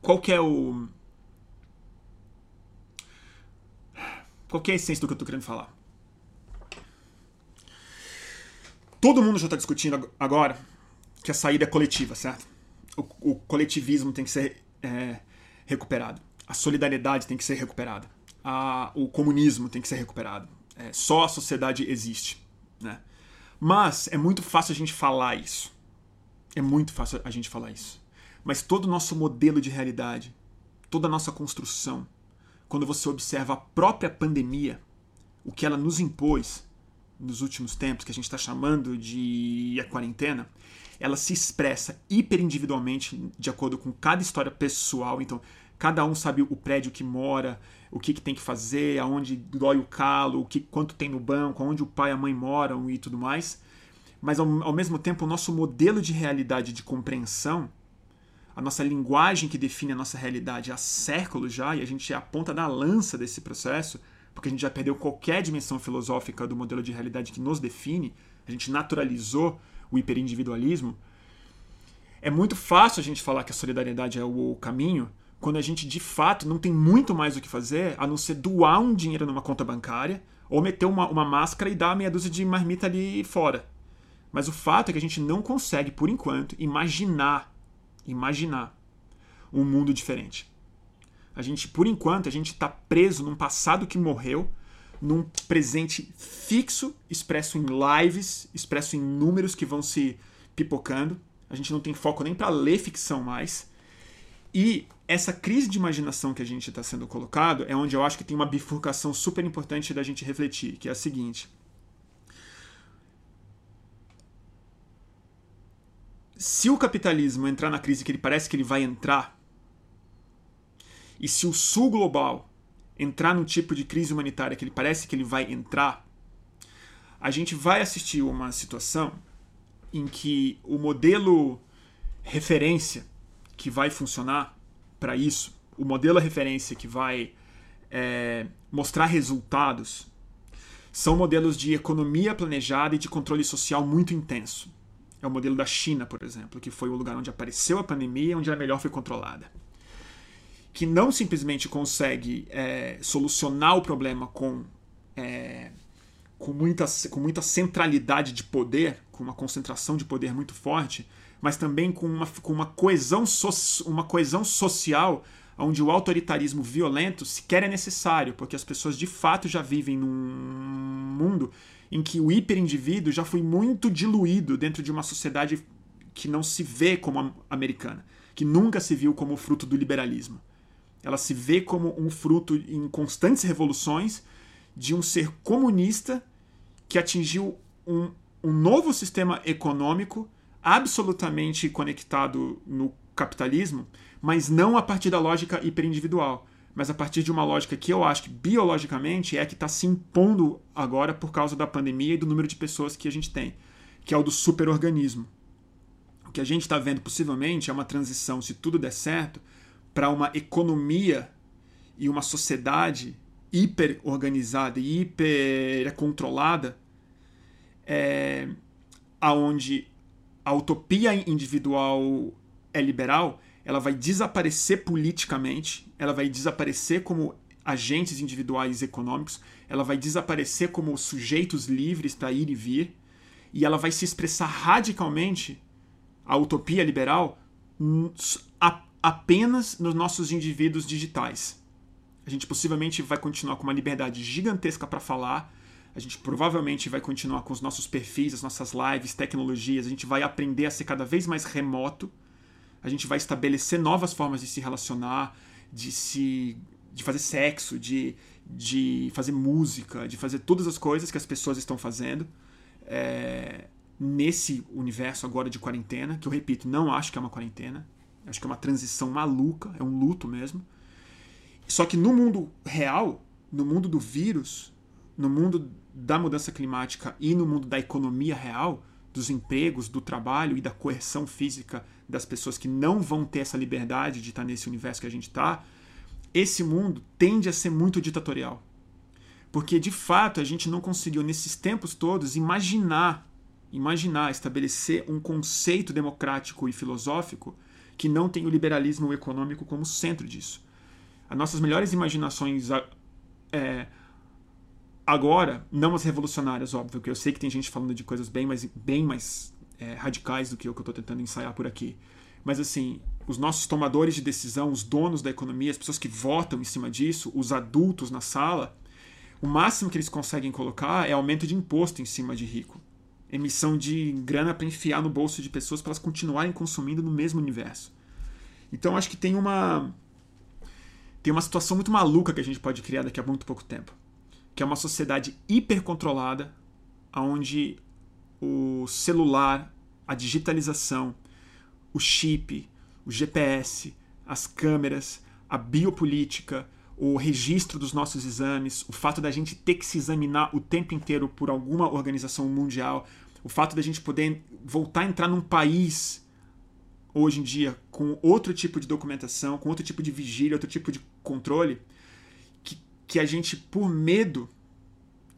qual que é o qual é a essência do que eu tô querendo falar? Todo mundo já está discutindo agora que a saída é coletiva, certo? O, o coletivismo tem que ser é, recuperado a solidariedade tem que ser recuperada, a, o comunismo tem que ser recuperado. É, só a sociedade existe. Né? Mas é muito fácil a gente falar isso. É muito fácil a gente falar isso. Mas todo o nosso modelo de realidade, toda a nossa construção, quando você observa a própria pandemia, o que ela nos impôs nos últimos tempos, que a gente está chamando de a quarentena, ela se expressa hiperindividualmente de acordo com cada história pessoal. Então, Cada um sabe o prédio que mora, o que, que tem que fazer, aonde dói o calo, o que quanto tem no banco, aonde o pai e a mãe moram e tudo mais. Mas ao, ao mesmo tempo, o nosso modelo de realidade de compreensão, a nossa linguagem que define a nossa realidade há séculos já, e a gente é a ponta da lança desse processo, porque a gente já perdeu qualquer dimensão filosófica do modelo de realidade que nos define, a gente naturalizou o hiperindividualismo. É muito fácil a gente falar que a solidariedade é o caminho, quando a gente de fato não tem muito mais o que fazer a não ser doar um dinheiro numa conta bancária ou meter uma, uma máscara e dar meia dúzia de marmita ali fora. Mas o fato é que a gente não consegue, por enquanto, imaginar, imaginar um mundo diferente. A gente, por enquanto, a gente está preso num passado que morreu, num presente fixo, expresso em lives, expresso em números que vão se pipocando. A gente não tem foco nem para ler ficção mais. E essa crise de imaginação que a gente está sendo colocado é onde eu acho que tem uma bifurcação super importante da gente refletir, que é a seguinte. Se o capitalismo entrar na crise que ele parece que ele vai entrar, e se o sul global entrar no tipo de crise humanitária que ele parece que ele vai entrar, a gente vai assistir uma situação em que o modelo referência que vai funcionar para isso, o modelo de referência que vai é, mostrar resultados, são modelos de economia planejada e de controle social muito intenso. É o modelo da China, por exemplo, que foi o lugar onde apareceu a pandemia, onde a melhor foi controlada. Que não simplesmente consegue é, solucionar o problema com, é, com, muita, com muita centralidade de poder, com uma concentração de poder muito forte, mas também com uma, com uma, coesão, so, uma coesão social onde o autoritarismo violento sequer é necessário, porque as pessoas de fato já vivem num mundo em que o hiperindivíduo já foi muito diluído dentro de uma sociedade que não se vê como americana, que nunca se viu como fruto do liberalismo. Ela se vê como um fruto em constantes revoluções de um ser comunista que atingiu um, um novo sistema econômico absolutamente conectado no capitalismo, mas não a partir da lógica hiperindividual, mas a partir de uma lógica que eu acho que biologicamente é que está se impondo agora por causa da pandemia e do número de pessoas que a gente tem, que é o do superorganismo. O que a gente está vendo possivelmente é uma transição, se tudo der certo, para uma economia e uma sociedade hiper organizada e hiper controlada, é, aonde a utopia individual é liberal, ela vai desaparecer politicamente, ela vai desaparecer como agentes individuais econômicos, ela vai desaparecer como sujeitos livres para ir e vir, e ela vai se expressar radicalmente, a utopia liberal, apenas nos nossos indivíduos digitais. A gente possivelmente vai continuar com uma liberdade gigantesca para falar, a gente provavelmente vai continuar com os nossos perfis, as nossas lives, tecnologias, a gente vai aprender a ser cada vez mais remoto, a gente vai estabelecer novas formas de se relacionar, de se de fazer sexo, de, de fazer música, de fazer todas as coisas que as pessoas estão fazendo é, nesse universo agora de quarentena, que eu repito, não acho que é uma quarentena, acho que é uma transição maluca, é um luto mesmo. Só que no mundo real, no mundo do vírus, no mundo da mudança climática e no mundo da economia real, dos empregos, do trabalho e da coerção física das pessoas que não vão ter essa liberdade de estar nesse universo que a gente está, esse mundo tende a ser muito ditatorial. Porque de fato a gente não conseguiu nesses tempos todos imaginar, imaginar estabelecer um conceito democrático e filosófico que não tem o liberalismo econômico como centro disso. As nossas melhores imaginações é, Agora, não as revolucionárias, óbvio, que eu sei que tem gente falando de coisas bem mais, bem mais é, radicais do que o que eu estou tentando ensaiar por aqui. Mas assim, os nossos tomadores de decisão, os donos da economia, as pessoas que votam em cima disso, os adultos na sala, o máximo que eles conseguem colocar é aumento de imposto em cima de rico. Emissão de grana para enfiar no bolso de pessoas para elas continuarem consumindo no mesmo universo. Então acho que tem uma tem uma situação muito maluca que a gente pode criar daqui a muito pouco tempo que é uma sociedade hipercontrolada, onde o celular, a digitalização, o chip, o GPS, as câmeras, a biopolítica, o registro dos nossos exames, o fato da gente ter que se examinar o tempo inteiro por alguma organização mundial, o fato da gente poder voltar a entrar num país hoje em dia com outro tipo de documentação, com outro tipo de vigília, outro tipo de controle, que a gente, por medo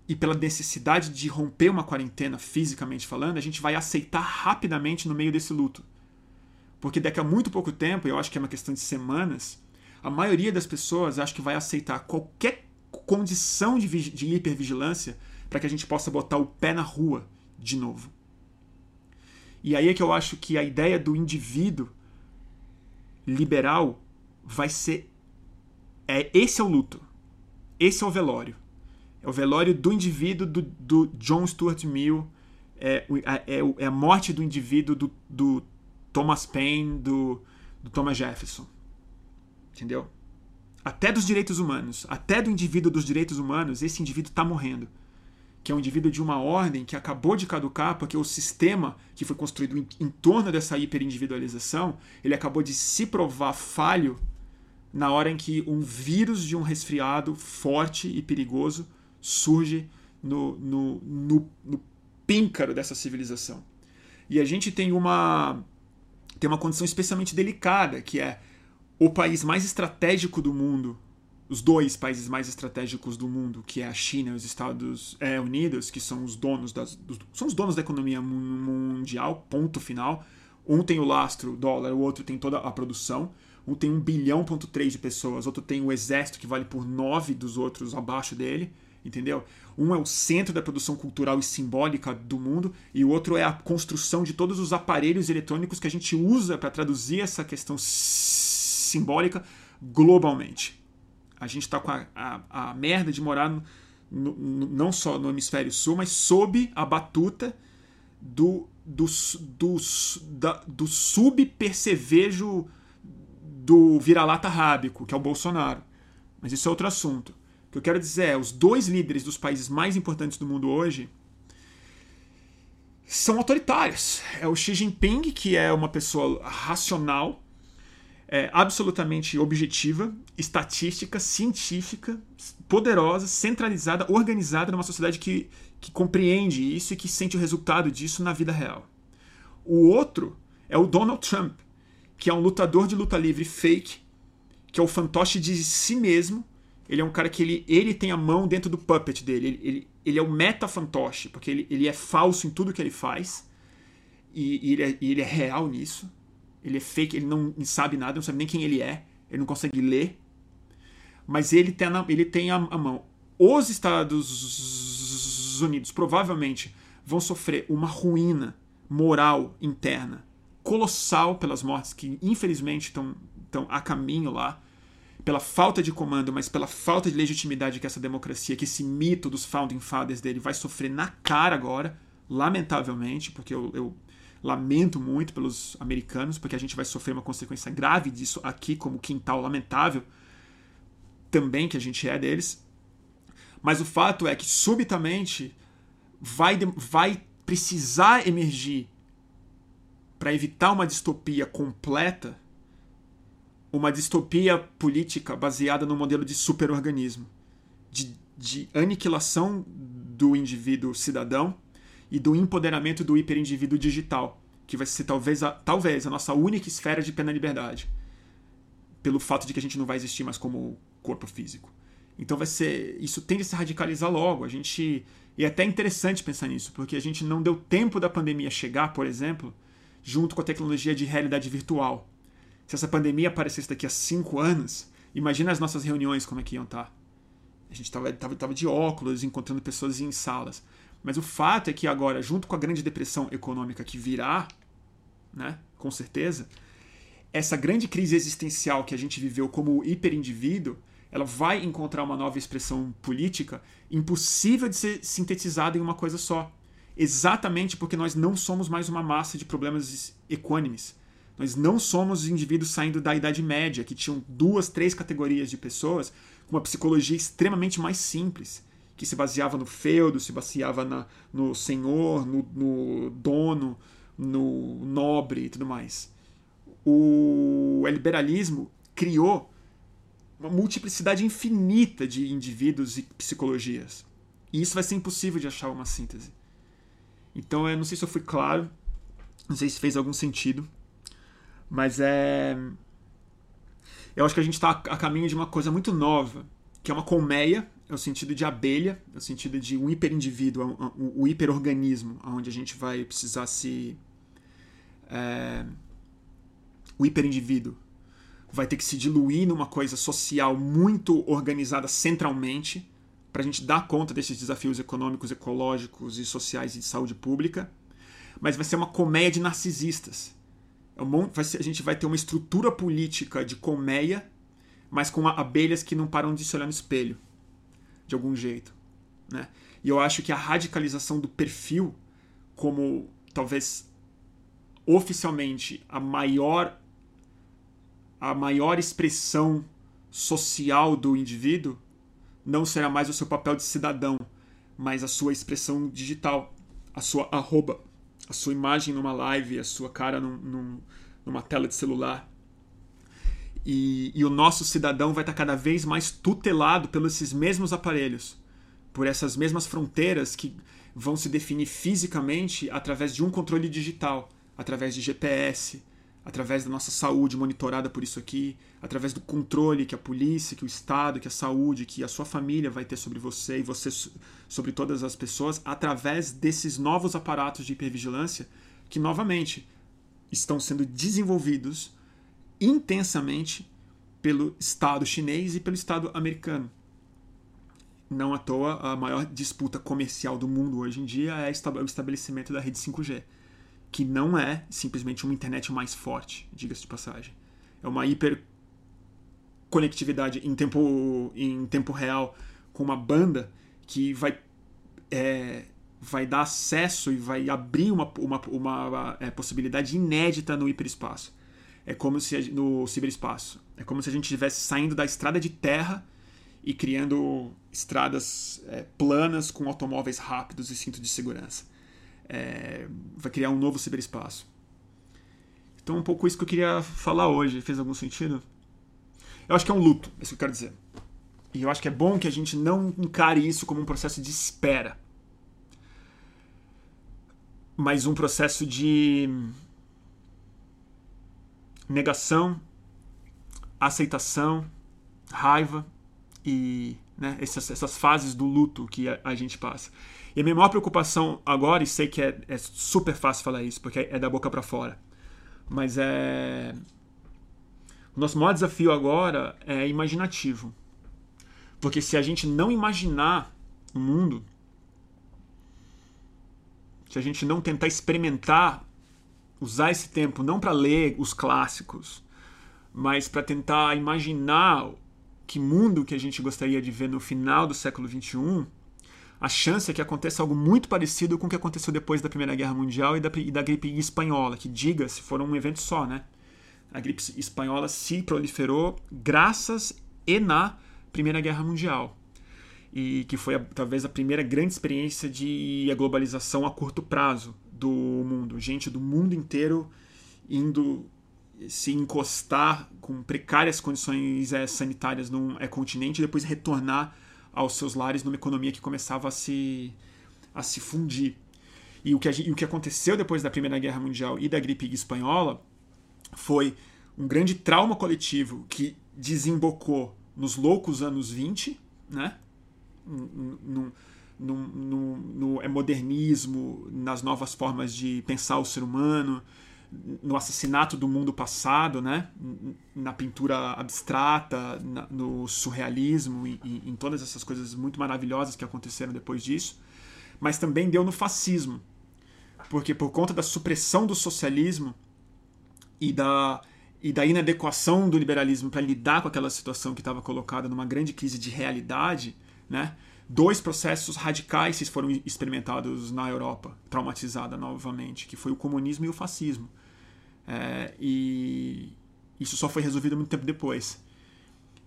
e pela necessidade de romper uma quarentena fisicamente falando, a gente vai aceitar rapidamente no meio desse luto. Porque daqui a muito pouco tempo, eu acho que é uma questão de semanas, a maioria das pessoas acho que vai aceitar qualquer condição de, de hipervigilância para que a gente possa botar o pé na rua de novo. E aí é que eu acho que a ideia do indivíduo liberal vai ser. É, esse é o luto. Esse é o velório. É o velório do indivíduo do, do John Stuart Mill. É, é, é, a morte do indivíduo do, do Thomas Paine, do, do Thomas Jefferson. Entendeu? Até dos direitos humanos, até do indivíduo dos direitos humanos, esse indivíduo está morrendo. Que é um indivíduo de uma ordem que acabou de caducar porque o sistema que foi construído em, em torno dessa hiperindividualização, ele acabou de se provar falho na hora em que um vírus de um resfriado forte e perigoso surge no, no, no, no píncaro dessa civilização. E a gente tem uma, tem uma condição especialmente delicada, que é o país mais estratégico do mundo, os dois países mais estratégicos do mundo, que é a China e os Estados é, Unidos, que são os donos das, dos, são os donos da economia mundial, ponto final. Um tem o lastro dólar, o outro tem toda a produção. Um tem 1 bilhão ponto 3 de pessoas, outro tem o exército que vale por 9 dos outros abaixo dele, entendeu? Um é o centro da produção cultural e simbólica do mundo e o outro é a construção de todos os aparelhos eletrônicos que a gente usa para traduzir essa questão simbólica globalmente. A gente está com a, a, a, merda de morar no, no, não só no hemisfério sul, mas sob a batuta do, do, do, do sub-percevejo do vira-lata rábico, que é o Bolsonaro. Mas isso é outro assunto. O que eu quero dizer é, os dois líderes dos países mais importantes do mundo hoje são autoritários. É o Xi Jinping, que é uma pessoa racional, é, absolutamente objetiva, estatística, científica, poderosa, centralizada, organizada numa sociedade que, que compreende isso e que sente o resultado disso na vida real. O outro é o Donald Trump, que é um lutador de luta livre fake, que é o fantoche de si mesmo. Ele é um cara que ele, ele tem a mão dentro do puppet dele. Ele, ele, ele é o meta-fantoche, porque ele, ele é falso em tudo que ele faz. E, e ele, é, e ele é real nisso. Ele é fake, ele não sabe nada, não sabe nem quem ele é. Ele não consegue ler. Mas ele tem, a, ele tem a, a mão. Os Estados Unidos provavelmente vão sofrer uma ruína moral interna colossal pelas mortes que infelizmente estão a caminho lá, pela falta de comando, mas pela falta de legitimidade que essa democracia, que esse mito dos founding fathers dele vai sofrer na cara agora, lamentavelmente, porque eu, eu lamento muito pelos americanos, porque a gente vai sofrer uma consequência grave disso aqui, como quintal lamentável também que a gente é deles. Mas o fato é que subitamente vai, vai precisar emergir para evitar uma distopia completa, uma distopia política baseada no modelo de superorganismo, de, de aniquilação do indivíduo cidadão e do empoderamento do hiperindivíduo digital, que vai ser talvez a, talvez a nossa única esfera de pena liberdade, pelo fato de que a gente não vai existir mais como corpo físico. Então vai ser, isso tende a se radicalizar logo. A gente e é até interessante pensar nisso, porque a gente não deu tempo da pandemia chegar, por exemplo, junto com a tecnologia de realidade virtual. Se essa pandemia aparecesse daqui a cinco anos, imagina as nossas reuniões como é que iam estar. Tá. A gente estava tava, tava de óculos, encontrando pessoas em salas. Mas o fato é que agora, junto com a grande depressão econômica que virá, né, com certeza, essa grande crise existencial que a gente viveu como hiperindivíduo, ela vai encontrar uma nova expressão política impossível de ser sintetizada em uma coisa só exatamente porque nós não somos mais uma massa de problemas equânimes. Nós não somos indivíduos saindo da Idade Média, que tinham duas, três categorias de pessoas com uma psicologia extremamente mais simples, que se baseava no feudo, se baseava na, no senhor, no, no dono, no nobre e tudo mais. O liberalismo criou uma multiplicidade infinita de indivíduos e psicologias. E isso vai ser impossível de achar uma síntese. Então eu não sei se eu fui claro, não sei se fez algum sentido, mas é. Eu acho que a gente está a caminho de uma coisa muito nova, que é uma colmeia, é o sentido de abelha, é o sentido de um hiperindivíduo, um, um hiperorganismo, onde a gente vai precisar se. É, o hiperindivíduo vai ter que se diluir numa coisa social muito organizada centralmente para a gente dar conta desses desafios econômicos, ecológicos e sociais e de saúde pública, mas vai ser uma colmeia de narcisistas. É ser, a gente vai ter uma estrutura política de colmeia, mas com abelhas que não param de se olhar no espelho, de algum jeito. Né? E eu acho que a radicalização do perfil, como talvez oficialmente a maior a maior expressão social do indivíduo não será mais o seu papel de cidadão, mas a sua expressão digital, a sua arroba, a sua imagem numa live, a sua cara num, num, numa tela de celular. E, e, o nosso cidadão vai estar cada vez mais tutelado pelos mesmos aparelhos, por essas mesmas fronteiras que vão se definir fisicamente através de um controle digital, através de GPS, através da nossa saúde monitorada por isso aqui, através do controle que a polícia, que o Estado, que a saúde, que a sua família vai ter sobre você e você sobre todas as pessoas, através desses novos aparatos de hipervigilância que, novamente, estão sendo desenvolvidos intensamente pelo Estado chinês e pelo Estado americano. Não à toa, a maior disputa comercial do mundo hoje em dia é o estabelecimento da rede 5G que não é simplesmente uma internet mais forte, diga-se de passagem. É uma hiper conectividade em tempo, em tempo real com uma banda que vai, é, vai dar acesso e vai abrir uma, uma, uma é, possibilidade inédita no hiperespaço. É como se no ciberespaço. É como se a gente estivesse saindo da estrada de terra e criando estradas é, planas com automóveis rápidos e cinto de segurança. É, vai criar um novo ciberespaço. Então, um pouco isso que eu queria falar hoje. Fez algum sentido? Eu acho que é um luto, é isso que eu quero dizer. E eu acho que é bom que a gente não encare isso como um processo de espera, mas um processo de negação, aceitação, raiva e né, essas, essas fases do luto que a, a, gente passa. E a minha maior preocupação agora, e sei que é, é super fácil falar isso, porque é da boca para fora, mas é. O nosso maior desafio agora é imaginativo. Porque se a gente não imaginar o mundo, se a gente não tentar experimentar, usar esse tempo não para ler os clássicos, mas para tentar imaginar que mundo que a gente gostaria de ver no final do século XXI, a chance é que aconteça algo muito parecido com o que aconteceu depois da Primeira Guerra Mundial e da, e da gripe espanhola, que, diga-se, foram um evento só, né? A gripe espanhola se proliferou graças e na Primeira Guerra Mundial. E que foi a, talvez a primeira grande experiência de a globalização a curto prazo do mundo. Gente do mundo inteiro indo se encostar com precárias condições é, sanitárias num é, continente e depois retornar aos seus lares numa economia que começava a se, a se fundir. E o, que, e o que aconteceu depois da Primeira Guerra Mundial e da gripe espanhola foi um grande trauma coletivo que desembocou nos loucos anos 20, né? no, no, no, no é modernismo, nas novas formas de pensar o ser humano, no assassinato do mundo passado, né? na pintura abstrata, na, no surrealismo e, e, em todas essas coisas muito maravilhosas que aconteceram depois disso, mas também deu no fascismo, porque por conta da supressão do socialismo e da, e da inadequação do liberalismo para lidar com aquela situação que estava colocada numa grande crise de realidade, né? Dois processos radicais foram experimentados na Europa, traumatizada novamente, que foi o comunismo e o fascismo. É, e isso só foi resolvido muito tempo depois.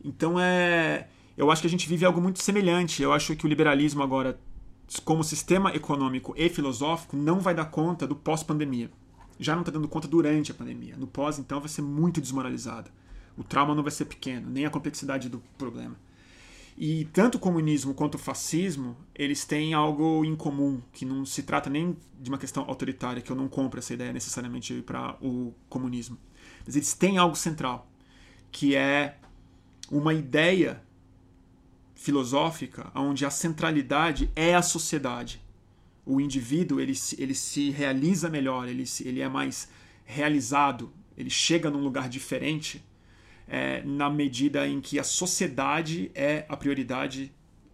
Então é, eu acho que a gente vive algo muito semelhante. Eu acho que o liberalismo agora, como sistema econômico e filosófico, não vai dar conta do pós-pandemia. Já não está dando conta durante a pandemia. No pós, então, vai ser muito desmoralizado. O trauma não vai ser pequeno, nem a complexidade do problema. E tanto o comunismo quanto o fascismo, eles têm algo em comum, que não se trata nem de uma questão autoritária, que eu não compro essa ideia necessariamente para o comunismo. Mas eles têm algo central, que é uma ideia filosófica onde a centralidade é a sociedade. O indivíduo ele, ele se realiza melhor, ele, ele é mais realizado, ele chega num lugar diferente é, na medida em que a sociedade é a prioridade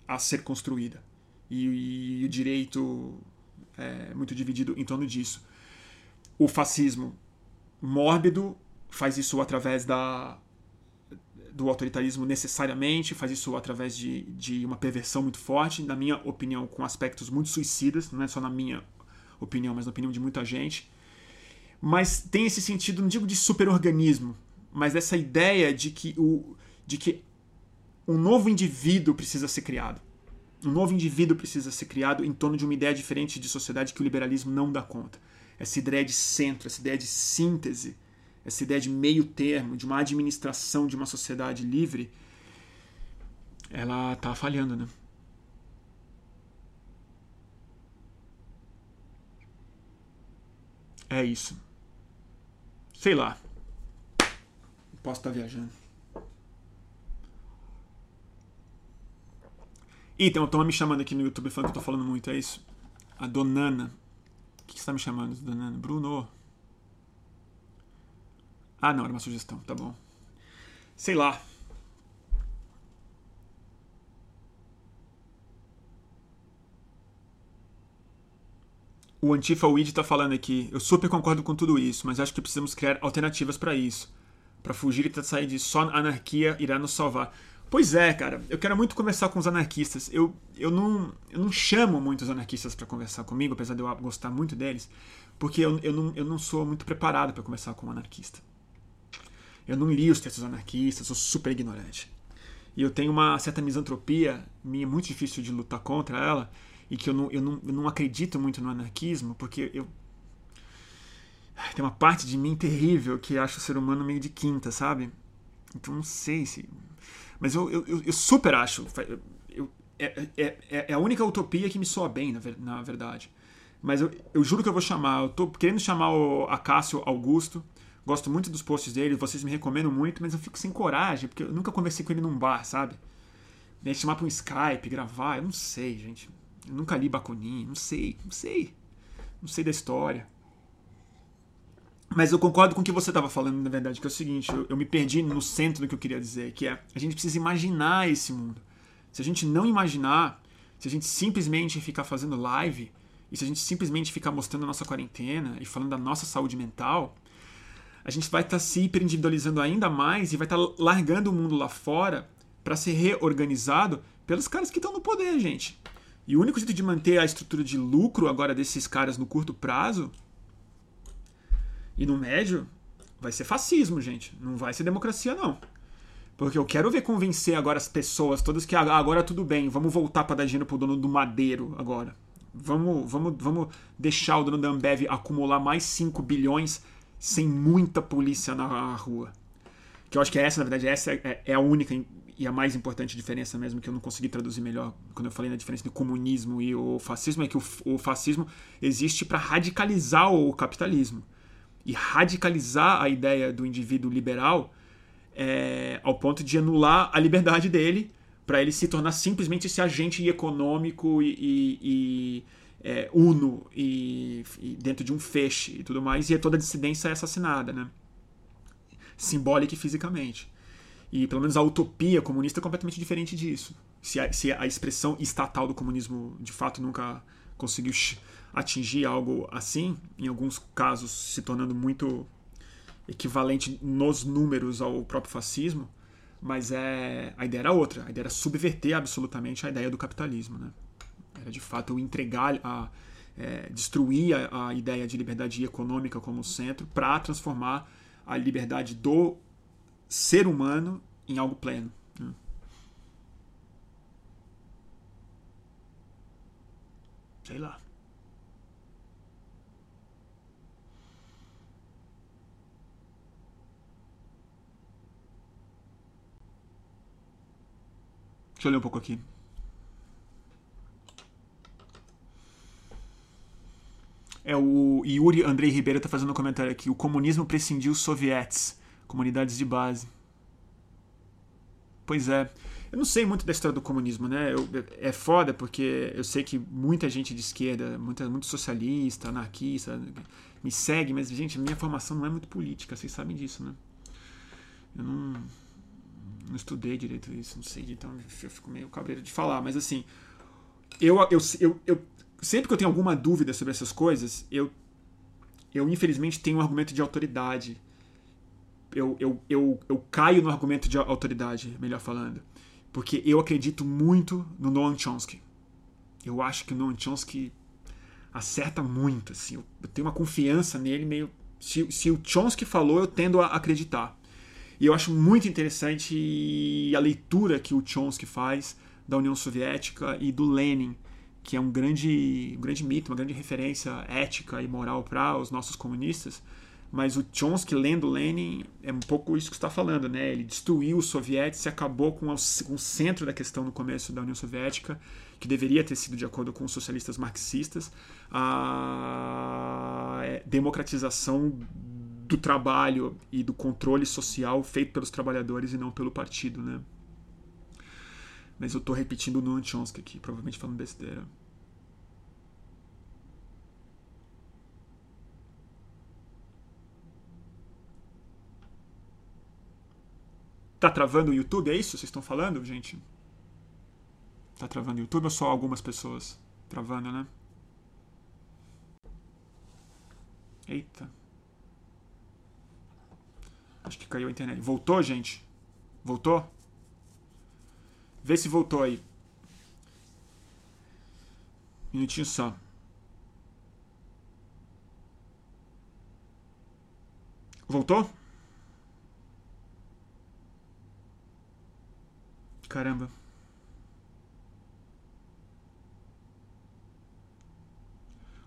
a ser construída. E, e o direito é muito dividido em torno disso. O fascismo mórbido faz isso através da, do autoritarismo necessariamente, faz isso através de, de uma perversão muito forte, na minha opinião, com aspectos muito suicidas, não é só na minha opinião, mas na opinião de muita gente. Mas tem esse sentido, não digo de superorganismo, mas essa ideia de que, o, de que um novo indivíduo precisa ser criado. Um novo indivíduo precisa ser criado em torno de uma ideia diferente de sociedade que o liberalismo não dá conta. Essa ideia de centro, essa ideia de síntese, essa ideia de meio termo, de uma administração de uma sociedade livre, ela está falhando, né? É isso. Sei lá. Posso estar viajando. Ih, tem uma me chamando aqui no YouTube falando que eu tô falando muito, é isso? A Donana. O que, você tá me chamando, Donana? Bruno. Ah, não, era uma sugestão, tá bom. Sei lá. O Antifa Weed tá falando aqui. Eu super concordo com tudo isso, mas acho que precisamos criar alternativas para isso para fugir e tentar sair de só anarquia irá nos salvar. Pois é, cara, eu quero muito conversar com os anarquistas. Eu, eu, não, eu não chamo muitos anarquistas para conversar comigo, apesar de eu gostar muito deles, porque eu, eu, não, eu não sou muito preparado para conversar com um anarquista. Eu não li os textos anarquistas, sou super ignorante. E eu tenho uma certa misantropia, minha muito difícil de lutar contra ela, e que eu não, eu não, eu não acredito muito no anarquismo, porque eu. Tem uma parte de mim terrível que acha o ser humano meio de quinta, sabe? Então não sei se mas eu, eu, eu super acho. Eu, é, é, é, a única utopia que me soa bem, na, na verdade. Mas eu, eu juro que eu vou chamar. Eu tô querendo chamar o Acácio Augusto. Gosto muito dos posts dele, vocês me recomendam muito, mas eu fico sem coragem, porque eu nunca conversei com ele num bar, sabe? Me chamar para um Skype, gravar, eu não sei, gente. Eu nunca li Bakunin, não sei, não sei. Não sei da história. Mas eu concordo com o que você estava falando, na verdade, que é o seguinte: eu, eu, me perdi no centro do que eu queria dizer, que é a gente precisa imaginar esse mundo. Se a gente não imaginar, se a gente simplesmente ficar fazendo live, e se a gente simplesmente ficar mostrando a nossa quarentena e falando da nossa saúde mental, a gente vai estar tá se hiperindividualizando ainda mais e vai estar tá largando o mundo lá fora para ser reorganizado pelos caras que estão no poder, gente. E o único jeito de manter a estrutura de lucro agora desses caras no curto prazo e no médio, vai ser fascismo, gente. Não vai ser democracia, não. Porque eu quero ver convencer agora as pessoas todas que ah, agora tudo bem, vamos voltar para dar dinheiro pro dono do Madeiro agora. Vamos, vamos, vamos deixar o dono da Ambev acumular mais 5 bilhões sem muita polícia na rua. Que eu acho que essa, na verdade, essa é, é a única e a mais importante diferença mesmo que eu não consegui traduzir melhor quando eu falei na diferença do comunismo e o fascismo é que o fascismo existe para radicalizar o capitalismo e radicalizar a ideia do indivíduo liberal é, ao ponto de anular a liberdade dele para ele se tornar simplesmente esse agente econômico e, e, e é, uno e, e, dentro de um feixe e tudo mais e toda a dissidência é assassinada, né? simbólica e fisicamente. E pelo menos a utopia comunista é completamente diferente disso. Se a, se a expressão estatal do comunismo de fato nunca conseguiu atingir algo assim, em alguns casos se tornando muito equivalente nos números ao próprio fascismo, mas é a ideia era outra, a ideia era subverter absolutamente a ideia do capitalismo, né? Era de fato entregar a é, destruir a, a, ideia de liberdade econômica como centro para transformar a liberdade do ser humano em algo pleno. Né? Sei lá. Deixa eu ler um pouco aqui. É o Yuri Andrei Ribeiro está fazendo um comentário aqui. O comunismo prescindiu sovietes, comunidades de base. Pois é. Eu não sei muito da história do comunismo, né? Eu, é foda porque eu sei que muita gente de esquerda, muita, muito socialista, anarquista, me segue, mas, gente, a minha formação não é muito política, vocês sabem disso, né? Eu não não estudei direito isso, não sei, então eu fico meio cabreiro de falar, mas assim, eu, eu, eu, eu sempre que eu tenho alguma dúvida sobre essas coisas, eu, eu infelizmente tenho um argumento de autoridade. Eu, eu, eu, eu caio no argumento de autoridade, melhor falando. Porque eu acredito muito no Noam Chomsky. Eu acho que o Noam Chomsky acerta muito. Assim. Eu, eu tenho uma confiança nele meio. Se, se o Chomsky falou, eu tendo a acreditar. E eu acho muito interessante a leitura que o Chomsky faz da União Soviética e do Lenin, que é um grande, um grande mito, uma grande referência ética e moral para os nossos comunistas. Mas o Chomsky, lendo Lenin, é um pouco isso que está falando, né? Ele destruiu os soviéticos e acabou com o, centro da questão no começo da União Soviética, que deveria ter sido de acordo com os socialistas marxistas, a democratização do trabalho e do controle social feito pelos trabalhadores e não pelo partido, né? Mas eu estou repetindo o Noam Chomsky aqui, provavelmente falando besteira. Tá travando o YouTube? É isso que vocês estão falando, gente? Tá travando o YouTube ou só algumas pessoas travando, né? Eita. Acho que caiu a internet. Voltou, gente? Voltou? Vê se voltou aí. Minutinho só. Voltou? Caramba.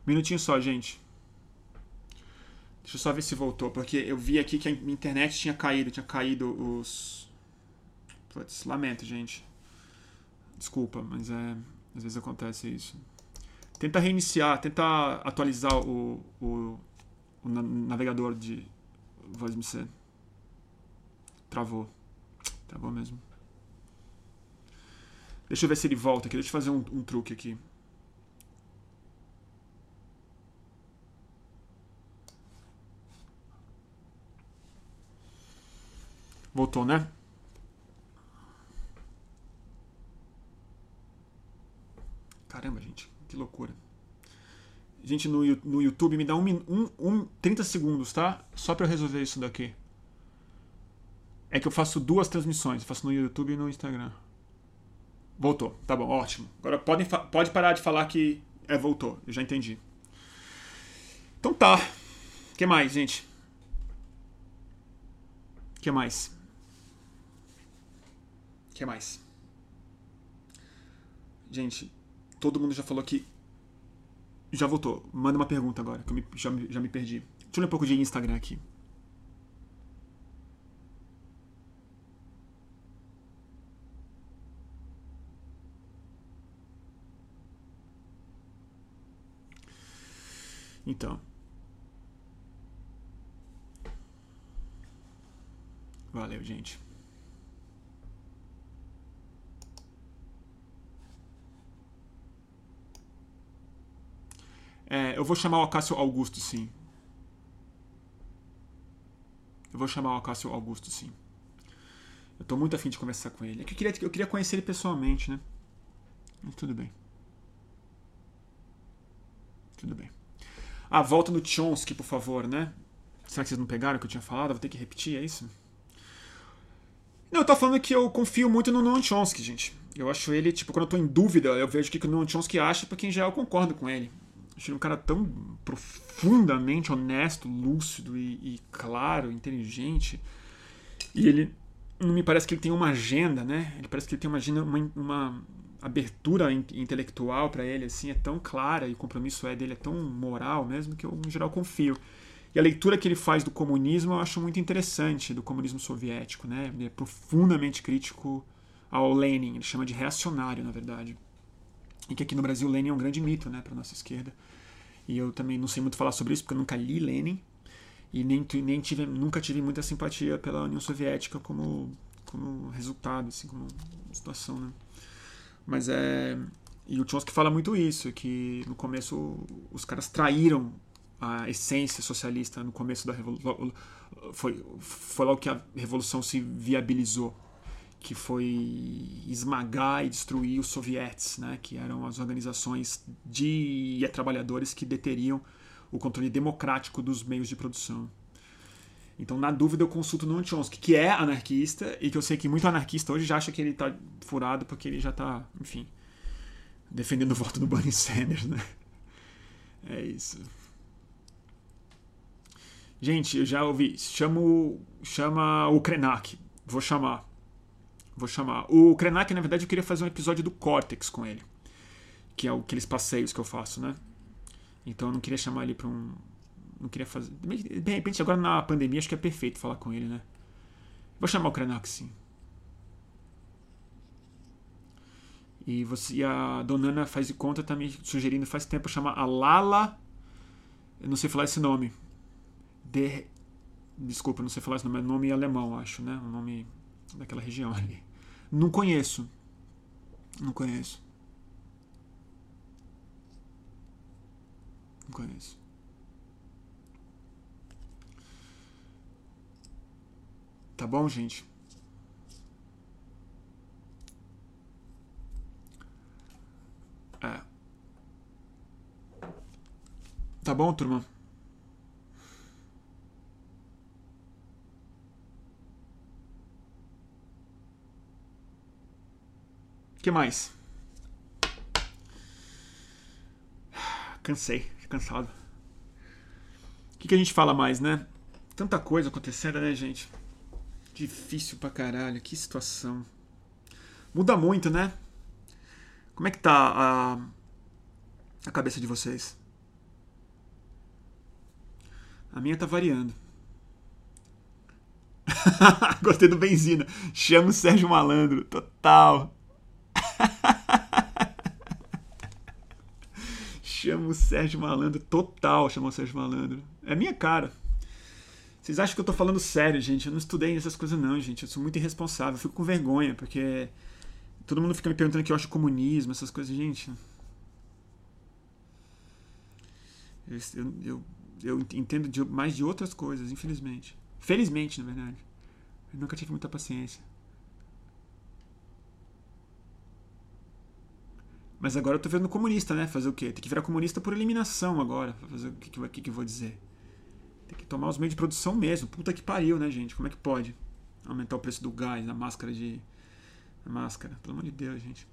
Minutinho só, gente. Deixa eu só ver se voltou, porque eu vi aqui que a internet tinha caído, tinha caído os. Putz, lamento, gente. Desculpa, mas é. Às vezes acontece isso. Tenta reiniciar, tenta atualizar o, o, o navegador de VoiceMC. Travou. Travou mesmo. Deixa eu ver se ele volta aqui. Deixa eu fazer um, um truque aqui. Voltou, né? Caramba, gente, que loucura. Gente, no, no YouTube me dá um, um, um 30 segundos, tá? Só para eu resolver isso daqui. É que eu faço duas transmissões. Eu faço no YouTube e no Instagram. Voltou. Tá bom, ótimo. Agora pode, pode parar de falar que é voltou. Eu já entendi. Então tá. O que mais, gente? O que mais? Que mais? Gente, todo mundo já falou que. Já voltou. Manda uma pergunta agora, que eu me, já, já me perdi. Deixa eu ler um pouco de Instagram aqui. Então. Valeu, gente. É, eu vou chamar o Acácio Augusto, sim. Eu vou chamar o Acácio Augusto, sim. Eu tô muito afim de conversar com ele. É que eu queria, eu queria conhecer ele pessoalmente, né? Mas tudo bem. Tudo bem. Ah, volta no Chomsky, por favor, né? Será que vocês não pegaram o que eu tinha falado? Vou ter que repetir, é isso? Não, eu tô falando que eu confio muito no Noam Chomsky, gente. Eu acho ele, tipo, quando eu tô em dúvida, eu vejo o que o Noam Chomsky acha, porque em geral eu concordo com ele. Achei um cara tão profundamente honesto, lúcido e, e, claro, inteligente. E ele não me parece que ele tem uma agenda, né? Ele parece que ele tem uma agenda, uma, uma abertura intelectual para ele, assim, é tão clara e o compromisso é dele é tão moral mesmo que eu, em geral, confio. E a leitura que ele faz do comunismo eu acho muito interessante, do comunismo soviético, né? Ele é profundamente crítico ao Lenin, ele chama de reacionário, na verdade. E que aqui no Brasil Lenin é um grande mito, né, para nossa esquerda. E eu também não sei muito falar sobre isso, porque eu nunca li Lenin. E nem, nem tive, nunca tive muita simpatia pela União Soviética como, como resultado, assim, como situação, né. Mas é... E o Chomsky fala muito isso, que no começo os caras traíram a essência socialista no começo da revolução. Foi, foi logo que a revolução se viabilizou que foi esmagar e destruir os sovietes, né, que eram as organizações de trabalhadores que deteriam o controle democrático dos meios de produção. Então, na dúvida, eu consulto Noam Chomsky, que é anarquista e que eu sei que muito anarquista hoje já acha que ele está furado porque ele já está, enfim, defendendo o voto do Bernie Sanders, né? É isso. Gente, eu já ouvi. Chamo, chama o Krenak. Vou chamar. Vou chamar. O Krenak, na verdade, eu queria fazer um episódio do Cortex com ele. Que é aqueles passeios que eu faço, né? Então eu não queria chamar ele pra um. Não queria fazer. De repente, agora na pandemia, acho que é perfeito falar com ele, né? Vou chamar o Krenak, sim. E, você, e a Donana faz de conta tá me sugerindo faz tempo chamar a Lala. Eu não sei falar esse nome. De, desculpa, não sei falar esse nome. É nome alemão, acho, né? Um nome daquela região ali. Não conheço. Não conheço. Não conheço. Tá bom, gente? É. Tá bom, turma? Que mais? Cansei, cansado. O que, que a gente fala mais, né? Tanta coisa acontecendo, né, gente? Difícil pra caralho, que situação. Muda muito, né? Como é que tá a, a cabeça de vocês? A minha tá variando. Gostei do benzina. Chama o Sérgio Malandro. Total. Chama o Sérgio Malandro. Total. Chamou o Sérgio Malandro. É minha cara. Vocês acham que eu tô falando sério, gente? Eu não estudei essas coisas, não, gente. Eu sou muito irresponsável. Eu fico com vergonha, porque todo mundo fica me perguntando que eu acho comunismo, essas coisas, gente. Eu, eu, eu entendo de, mais de outras coisas, infelizmente. Felizmente, na verdade. Eu nunca tive muita paciência. Mas agora eu tô vendo comunista, né? Fazer o quê? Tem que virar comunista por eliminação agora. Fazer o que, que, que, eu vou dizer? Tem que tomar os meios de produção mesmo. Puta que pariu, né, gente? Como é que pode? Aumentar o preço do gás, da máscara de. A máscara, pelo amor de Deus, gente.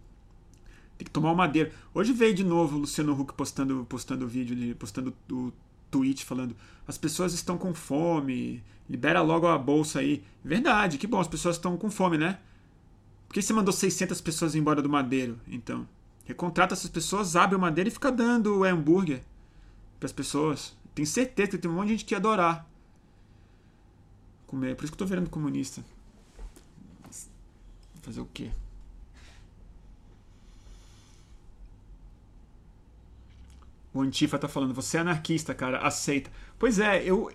Tem que tomar o madeira. Hoje veio de novo o Luciano Huck postando, postando vídeo, de, postando o tweet falando: as pessoas estão com fome, libera logo a bolsa aí. Verdade, que bom, as pessoas estão com fome, né? Por que você mandou 600 pessoas embora do Madeiro, então? Recontrata essas pessoas, abre o Madeiro e fica dando hambúrguer para as pessoas. Tenho certeza que tem um monte de gente que ia adorar comer. Por isso que eu tô virando comunista. Fazer o quê? O Antifa tá falando, você é anarquista, cara, aceita. Pois é, eu.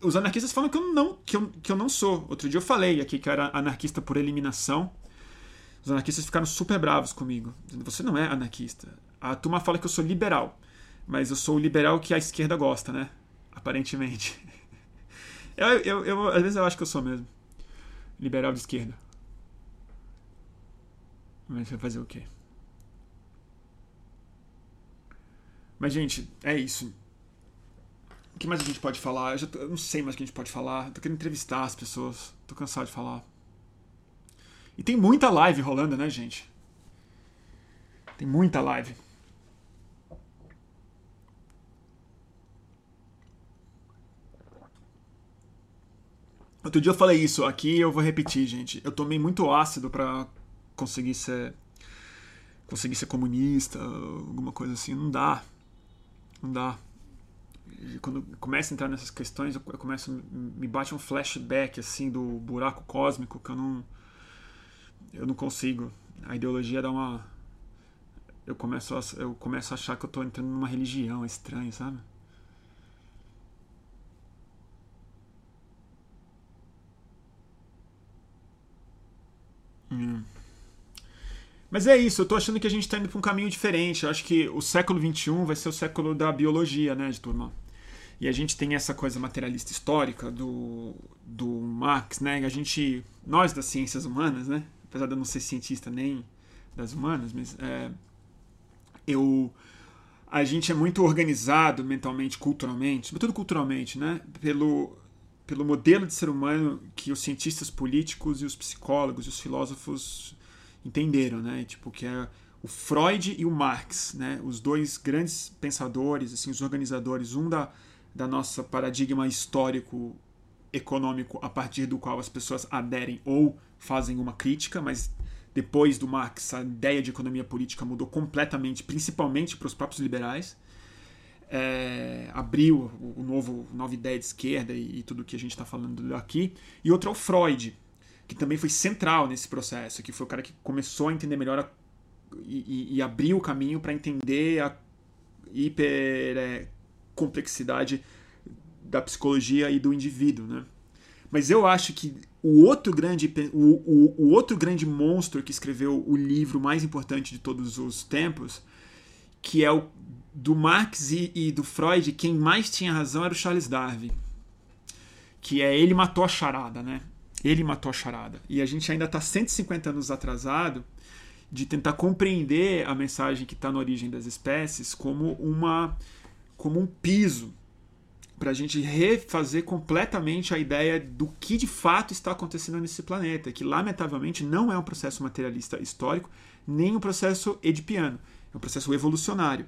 Os anarquistas falam que eu não, que eu, que eu não sou. Outro dia eu falei aqui que eu era anarquista por eliminação. Os anarquistas ficaram super bravos comigo. Dizendo, você não é anarquista. A turma fala que eu sou liberal. Mas eu sou o liberal que a esquerda gosta, né? Aparentemente. Eu, eu, eu, às vezes eu acho que eu sou mesmo. Liberal de esquerda. Mas vai fazer o quê? Mas, gente, é isso. O que mais a gente pode falar? Eu, já tô, eu não sei mais o que a gente pode falar. Eu tô querendo entrevistar as pessoas. Tô cansado de falar. E tem muita live rolando, né, gente? Tem muita live. Outro dia eu falei isso, aqui eu vou repetir, gente. Eu tomei muito ácido para conseguir ser conseguir ser comunista, alguma coisa assim, não dá. Não dá. E quando começa a entrar nessas questões, eu começo me bate um flashback assim do buraco cósmico que eu não eu não consigo. A ideologia dá uma eu começo a, eu começo a achar que eu tô entrando numa religião, é estranho, sabe? Hum. Mas é isso, eu tô achando que a gente tá indo pra um caminho diferente. Eu acho que o século XXI vai ser o século da biologia, né, de turma? E a gente tem essa coisa materialista histórica do, do Marx, né? A gente, nós das ciências humanas, né? Apesar de eu não ser cientista nem das humanas, mas é, eu a gente é muito organizado mentalmente, culturalmente, sobretudo culturalmente, né? Pelo, pelo modelo de ser humano que os cientistas políticos e os psicólogos e os filósofos entenderam, né? Tipo que é o Freud e o Marx, né? Os dois grandes pensadores, assim, os organizadores, um da da nossa paradigma histórico econômico a partir do qual as pessoas aderem ou fazem uma crítica, mas depois do Marx a ideia de economia política mudou completamente, principalmente para os próprios liberais. É, abriu o novo nova ideia de esquerda e, e tudo que a gente está falando aqui. E outro é o Freud, que também foi central nesse processo, que foi o cara que começou a entender melhor a, e, e, abriu o caminho para entender a hiper é, da psicologia e do indivíduo, né? Mas eu acho que o outro grande o, o, o, outro grande monstro que escreveu o livro mais importante de todos os tempos, que é o do Marx e, e do Freud, quem mais tinha razão era o Charles Darwin, que é ele matou a charada, né? Ele matou a charada. E a gente ainda está 150 anos atrasado de tentar compreender a mensagem que está na origem das espécies como uma como um piso para a gente refazer completamente a ideia do que de fato está acontecendo nesse planeta, que lamentavelmente não é um processo materialista histórico, nem o processo edipiano. É um processo evolucionário.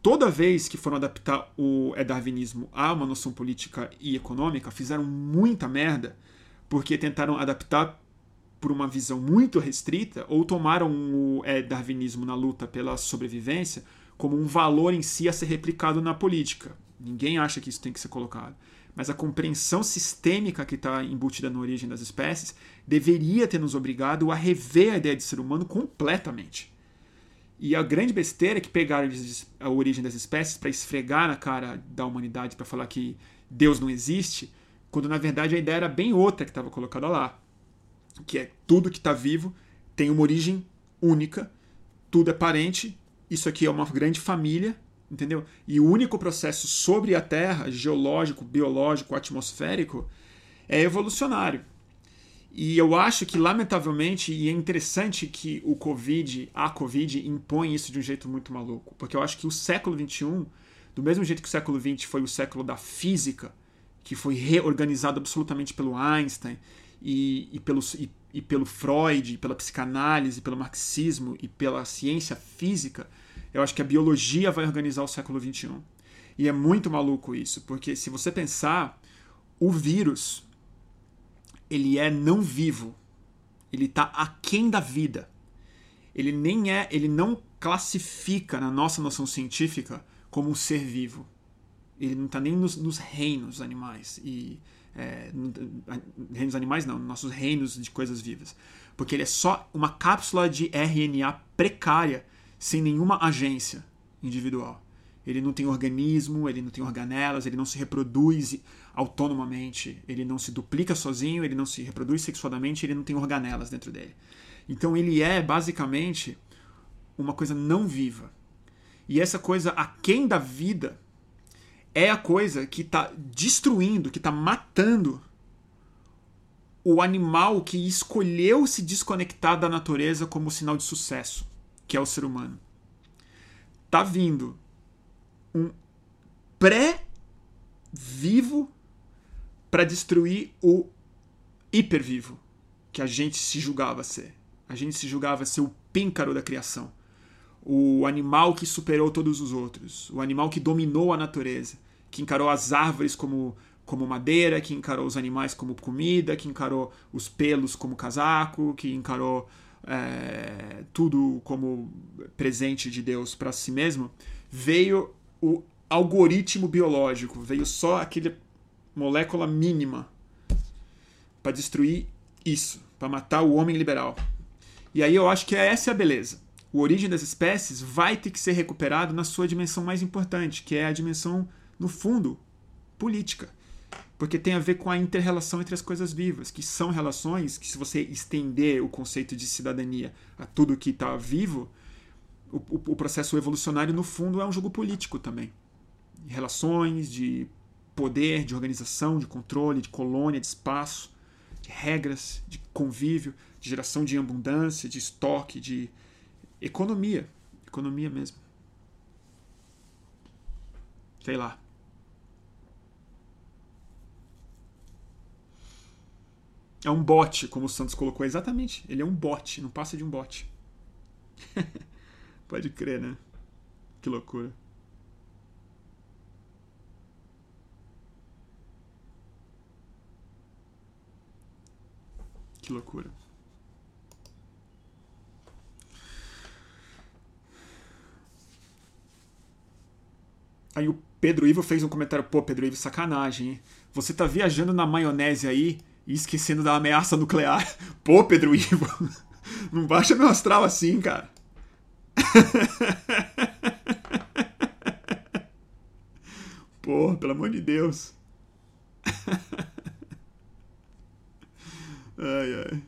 Toda vez que foram adaptar o darwinismo a uma noção política e econômica, fizeram muita merda, porque tentaram adaptar por uma visão muito restrita ou tomaram o darwinismo na luta pela sobrevivência como um valor em si a ser replicado na política. Ninguém acha que isso tem que ser colocado. Mas a compreensão sistêmica que está embutida na origem das espécies deveria ter nos obrigado a rever a ideia de ser humano completamente. E a grande besteira é que pegaram a origem das espécies para esfregar na cara da humanidade, para falar que Deus não existe, quando na verdade a ideia era bem outra que estava colocada lá. Que é tudo que está vivo tem uma origem única, tudo é parente, isso aqui é uma grande família, entendeu? E o único processo sobre a Terra, geológico, biológico, atmosférico, é evolucionário. E eu acho que, lamentavelmente, e é interessante que o Covid, a Covid, impõe isso de um jeito muito maluco. Porque eu acho que o século XXI, do mesmo jeito que o século XX foi o século da física, que foi reorganizado absolutamente pelo Einstein e, e, pelo, e, e pelo Freud, pela psicanálise, pelo marxismo e pela ciência física, eu acho que a biologia vai organizar o século XXI. E é muito maluco isso, porque se você pensar, o vírus ele é não vivo. Ele está aquém da vida. Ele nem é, ele não classifica na nossa noção científica como um ser vivo. Ele não está nem nos, nos, reinos animais e é, reinos animais não, nossos reinos de coisas vivas, porque ele é só uma cápsula de RNA precária sem nenhuma agência individual. Ele não tem organismo, ele não tem organelas, ele não se reproduz autonomamente, ele não se duplica sozinho, ele não se reproduz sexualmente, ele não tem organelas dentro dele. Então ele é basicamente uma coisa não viva. E essa coisa aquém da vida é a coisa que está destruindo, que está matando o animal que escolheu se desconectar da natureza como sinal de sucesso que é o ser humano. Tá vindo um pré-vivo para destruir o hipervivo que a gente se julgava ser. A gente se julgava ser o píncaro da criação. O animal que superou todos os outros. O animal que dominou a natureza. Que encarou as árvores como, como madeira, que encarou os animais como comida, que encarou os pelos como casaco, que encarou é, tudo como presente de Deus para si mesmo, veio o algoritmo biológico, veio só aquele molécula mínima para destruir isso, para matar o homem liberal. E aí eu acho que essa é a beleza. O origem das espécies vai ter que ser recuperado na sua dimensão mais importante, que é a dimensão, no fundo, política porque tem a ver com a interrelação entre as coisas vivas, que são relações que, se você estender o conceito de cidadania a tudo que está vivo, o, o, o, processo evolucionário, no fundo, é um jogo político também. Relações de poder, de organização, de controle, de colônia, de espaço, de regras, de convívio, de geração de abundância, de estoque, de economia. Economia mesmo. Sei lá. É um bot, como o Santos colocou. Exatamente. Ele é um bot, não passa de um bot. Pode crer, né? Que loucura. Que loucura. Aí o Pedro Ivo fez um comentário, pô, Pedro Ivo, sacanagem, hein? Você tá viajando na maionese aí e esquecendo da ameaça nuclear. Pô, Pedro Ivo, não baixa meu astral assim, cara. Pô, pelo amor de Deus. Ai, ai.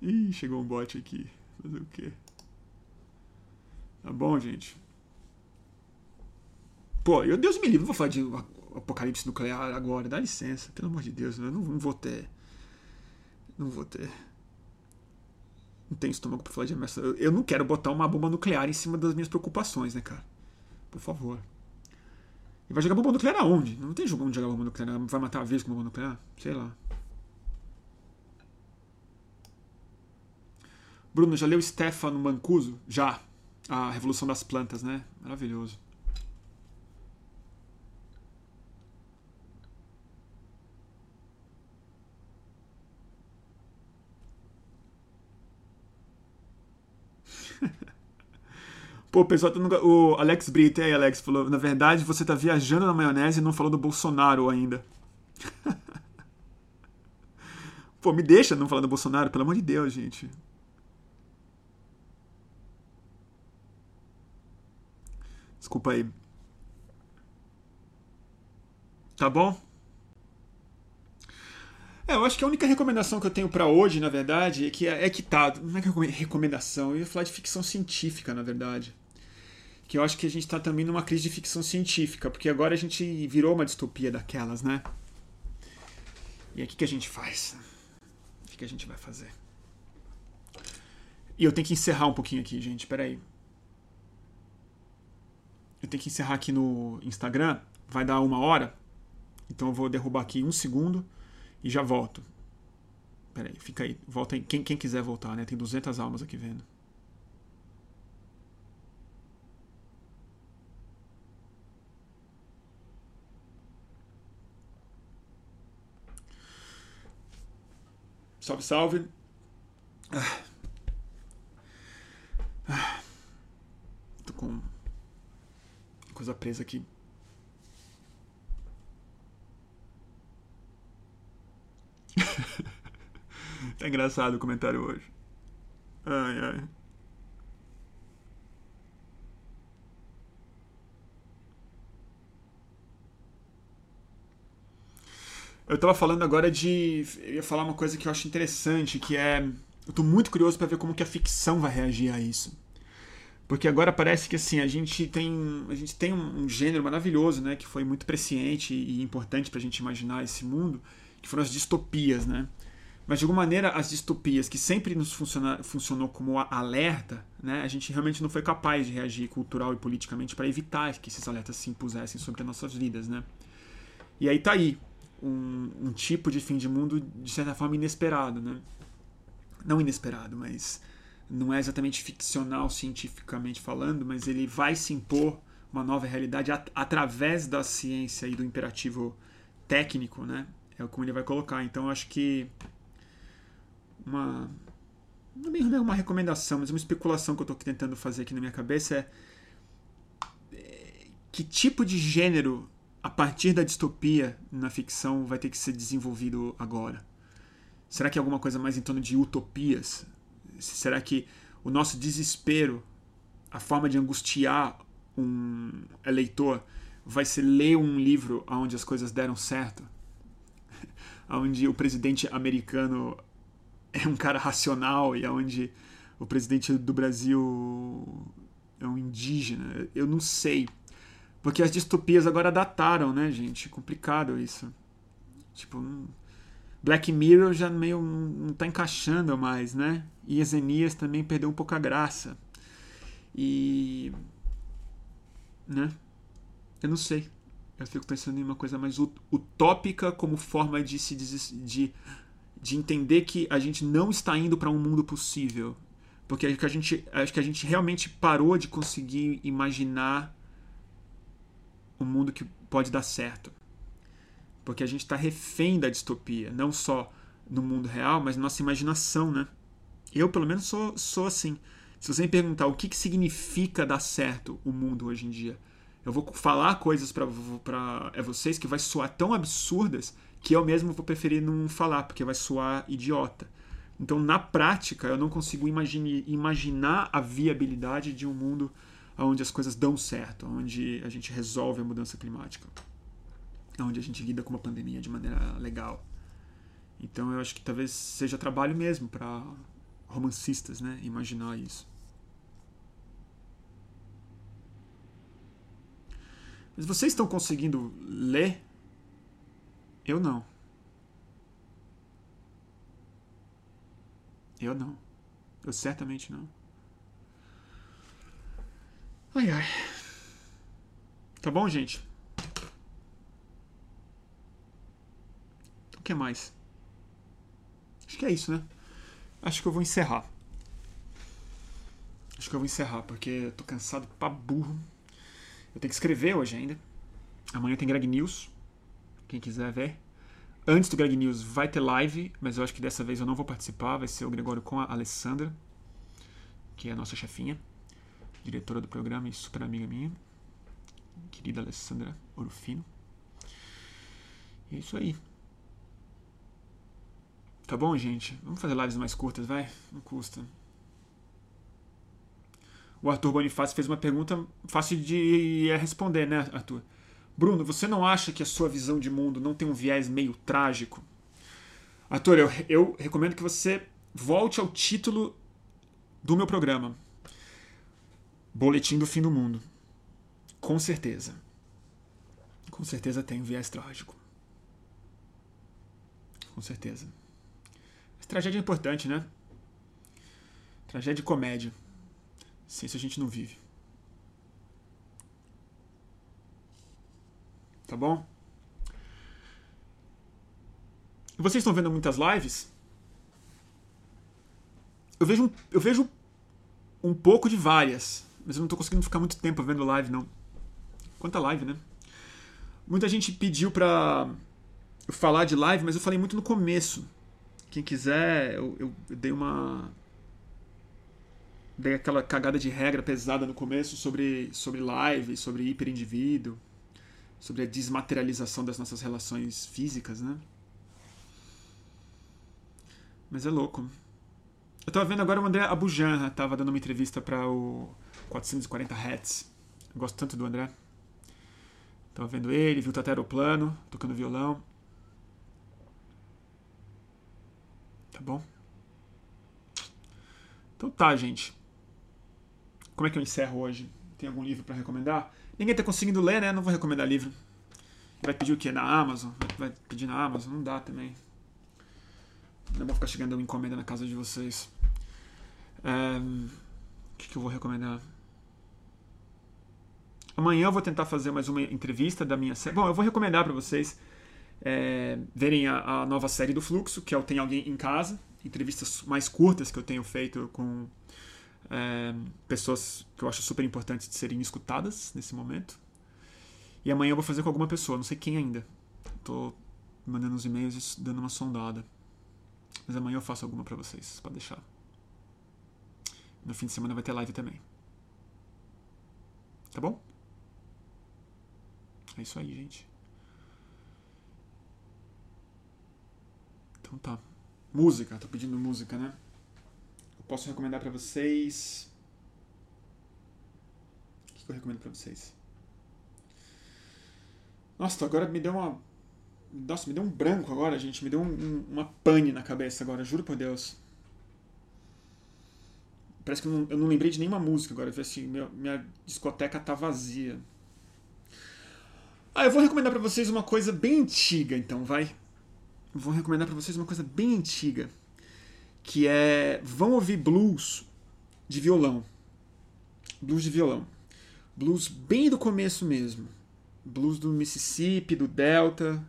Ih, chegou um bot aqui. Fazer o quê? Tá bom, gente? Pô, eu Deus me livre, vou falar de apocalipse nuclear agora, dá licença, pelo amor de Deus, eu não, não vou ter. Não vou ter. Não tenho estômago pra falar de ameaça. Eu, eu não quero botar uma bomba nuclear em cima das minhas preocupações, né, cara? Por favor. E vai jogar bomba nuclear aonde? Não tem jogo onde jogar bomba nuclear. Vai matar a vez com bomba nuclear? Sei lá. Bruno, já leu Stefano Mancuso? Já. A Revolução das Plantas, né? Maravilhoso. Pô, o pessoal tá nunca... O Alex Brito, aí, Alex, falou: na verdade você tá viajando na maionese e não falou do Bolsonaro ainda. Pô, me deixa não falar do Bolsonaro, pelo amor de Deus, gente. Desculpa aí. Tá bom? É, eu acho que a única recomendação que eu tenho para hoje, na verdade, é que é que tá. Não é que é recomendação, eu ia falar de ficção científica, na verdade. Que eu acho que a gente tá também numa crise de ficção científica, porque agora a gente virou uma distopia daquelas, né? E aí o que, que a gente faz? O que, que a gente vai fazer? E eu tenho que encerrar um pouquinho aqui, gente, peraí. Eu tenho que encerrar aqui no Instagram, vai dar uma hora. Então eu vou derrubar aqui um segundo e já volto. Pera aí, fica aí. Volta aí. Quem, quem quiser voltar, né? Tem 200 almas aqui vendo. Salve, salve. Ah. Ah. Tô com coisa presa aqui. Tá engraçado o comentário hoje. Ai, ai. Eu tava falando agora de. Eu ia falar uma coisa que eu acho interessante, que é. Eu tô muito curioso para ver como que a ficção vai reagir a isso. Porque agora parece que assim, a gente tem, a gente tem um, gênero maravilhoso, né, que foi muito presciente e importante pra gente imaginar esse mundo, que foram as distopias, né? Mas de alguma maneira as distopias que sempre nos funciona, funcionou como alerta, né, a gente realmente não foi capaz de reagir cultural e politicamente para evitar que esses alertas se impusessem sobre as nossas vidas, né? E aí tá aí um, um tipo de fim de mundo de certa forma inesperado, né? Não inesperado, mas não é exatamente ficcional cientificamente falando, mas ele vai se impor uma nova realidade at através da ciência e do imperativo técnico, né? É como ele vai colocar. Então, acho que uma não é uma recomendação, mas uma especulação que eu estou tentando fazer aqui na minha cabeça é, é que tipo de gênero a partir da distopia na ficção vai ter que ser desenvolvido agora? Será que é alguma coisa mais em torno de utopias? Será que o nosso desespero, a forma de angustiar um eleitor, vai ser ler um livro onde as coisas deram certo? Onde o presidente americano é um cara racional e onde o presidente do Brasil é um indígena? Eu não sei. Porque as distopias agora dataram, né, gente? Complicado isso. Tipo, Black Mirror já meio não tá encaixando mais, né? E Ezenias também perdeu um pouco a graça. E. né? Eu não sei. Eu fico pensando em uma coisa mais utópica como forma de se de, de entender que a gente não está indo para um mundo possível. Porque acho que, a gente, acho que a gente realmente parou de conseguir imaginar um mundo que pode dar certo. Porque a gente está refém da distopia, não só no mundo real, mas na nossa imaginação, né? Eu, pelo menos, sou, sou assim. Se você me perguntar o que, que significa dar certo o mundo hoje em dia, eu vou falar coisas para é vocês que vai soar tão absurdas que eu mesmo vou preferir não falar, porque vai soar idiota. Então, na prática, eu não consigo imagine, imaginar a viabilidade de um mundo onde as coisas dão certo, onde a gente resolve a mudança climática onde a gente lida com uma pandemia de maneira legal. Então eu acho que talvez seja trabalho mesmo para romancistas, né, imaginar isso. Mas vocês estão conseguindo ler? Eu não. Eu não. Eu certamente não. Ai ai. Tá bom, gente? que mais? Acho que é isso, né? Acho que eu vou encerrar. acho que eu vou encerrar, porque eu tô cansado pra burro. Eu tenho que escrever hoje ainda. Amanhã tem Greg News. Quem quiser ver. Antes do Greg News vai ter live, mas eu acho que dessa vez eu não vou participar. Vai ser o Gregório com a Alessandra, que é a nossa chefinha, diretora do programa e super amiga minha. Querida Alessandra Orofino. E é isso aí. Tá bom, gente? Vamos fazer lives mais curtas, vai? Não custa. O Arthur Bonifácio fez uma pergunta fácil de responder, né, Arthur? Bruno, você não acha que a sua visão de mundo não tem um viés meio trágico? Arthur, eu, eu recomendo que você volte ao título do meu programa: Boletim do Fim do Mundo. Com certeza. Com certeza tem um viés trágico. Com certeza. Mas tragédia é importante, né? Tragédia e comédia. Sem isso a gente não vive. Tá bom? Vocês estão vendo muitas lives? Eu vejo, eu vejo um pouco de várias, mas eu não estou conseguindo ficar muito tempo vendo live, não. Quanta live, né? Muita gente pediu pra eu falar de live, mas eu falei muito no começo. Quem quiser, eu, eu, eu dei uma dei aquela cagada de regra pesada no começo sobre, sobre live, sobre hiperindivíduo, sobre a desmaterialização das nossas relações físicas, né? Mas é louco. Eu tava vendo agora o André Abujanra, tava dando uma entrevista para o 440 Hz. Eu gosto tanto do André. Tava vendo ele, viu o Tateroplano, tocando violão. Tá bom? Então tá, gente. Como é que eu encerro hoje? Tem algum livro para recomendar? Ninguém tá conseguindo ler, né? Não vou recomendar livro. Vai pedir o quê? Na Amazon? Vai pedir na Amazon? Não dá também. Não vou ficar chegando uma encomenda na casa de vocês. O que, que eu vou recomendar? Amanhã eu vou tentar fazer mais uma entrevista da minha série. Bom, eu vou recomendar para vocês é, verem a, a, nova série do Fluxo, que é o Tem Alguém em Casa. Entrevistas mais curtas que eu tenho feito com é, pessoas que eu acho super importantes de serem escutadas nesse momento. E amanhã eu vou fazer com alguma pessoa, não sei quem ainda. Tô mandando uns e-mails dando uma sondada. Mas amanhã eu faço alguma para vocês, pode deixar. No fim de semana vai ter live também. Tá bom? É isso aí, gente. Então tá. Música, tô pedindo música, né? Posso recomendar para vocês. O que eu recomendo para vocês? Nossa, agora me deu uma. Nossa, me deu um branco agora, gente. Me deu um, um, uma pane na cabeça agora, juro por Deus. Parece que eu não, eu não lembrei de nenhuma música agora. Assim, minha, minha discoteca tá vazia. Ah, eu vou recomendar para vocês uma coisa bem antiga, então, vai. Vou recomendar para vocês uma coisa bem antiga que é vão ouvir blues de violão. Blues de violão. Blues bem do começo mesmo. Blues do Mississippi, do Delta,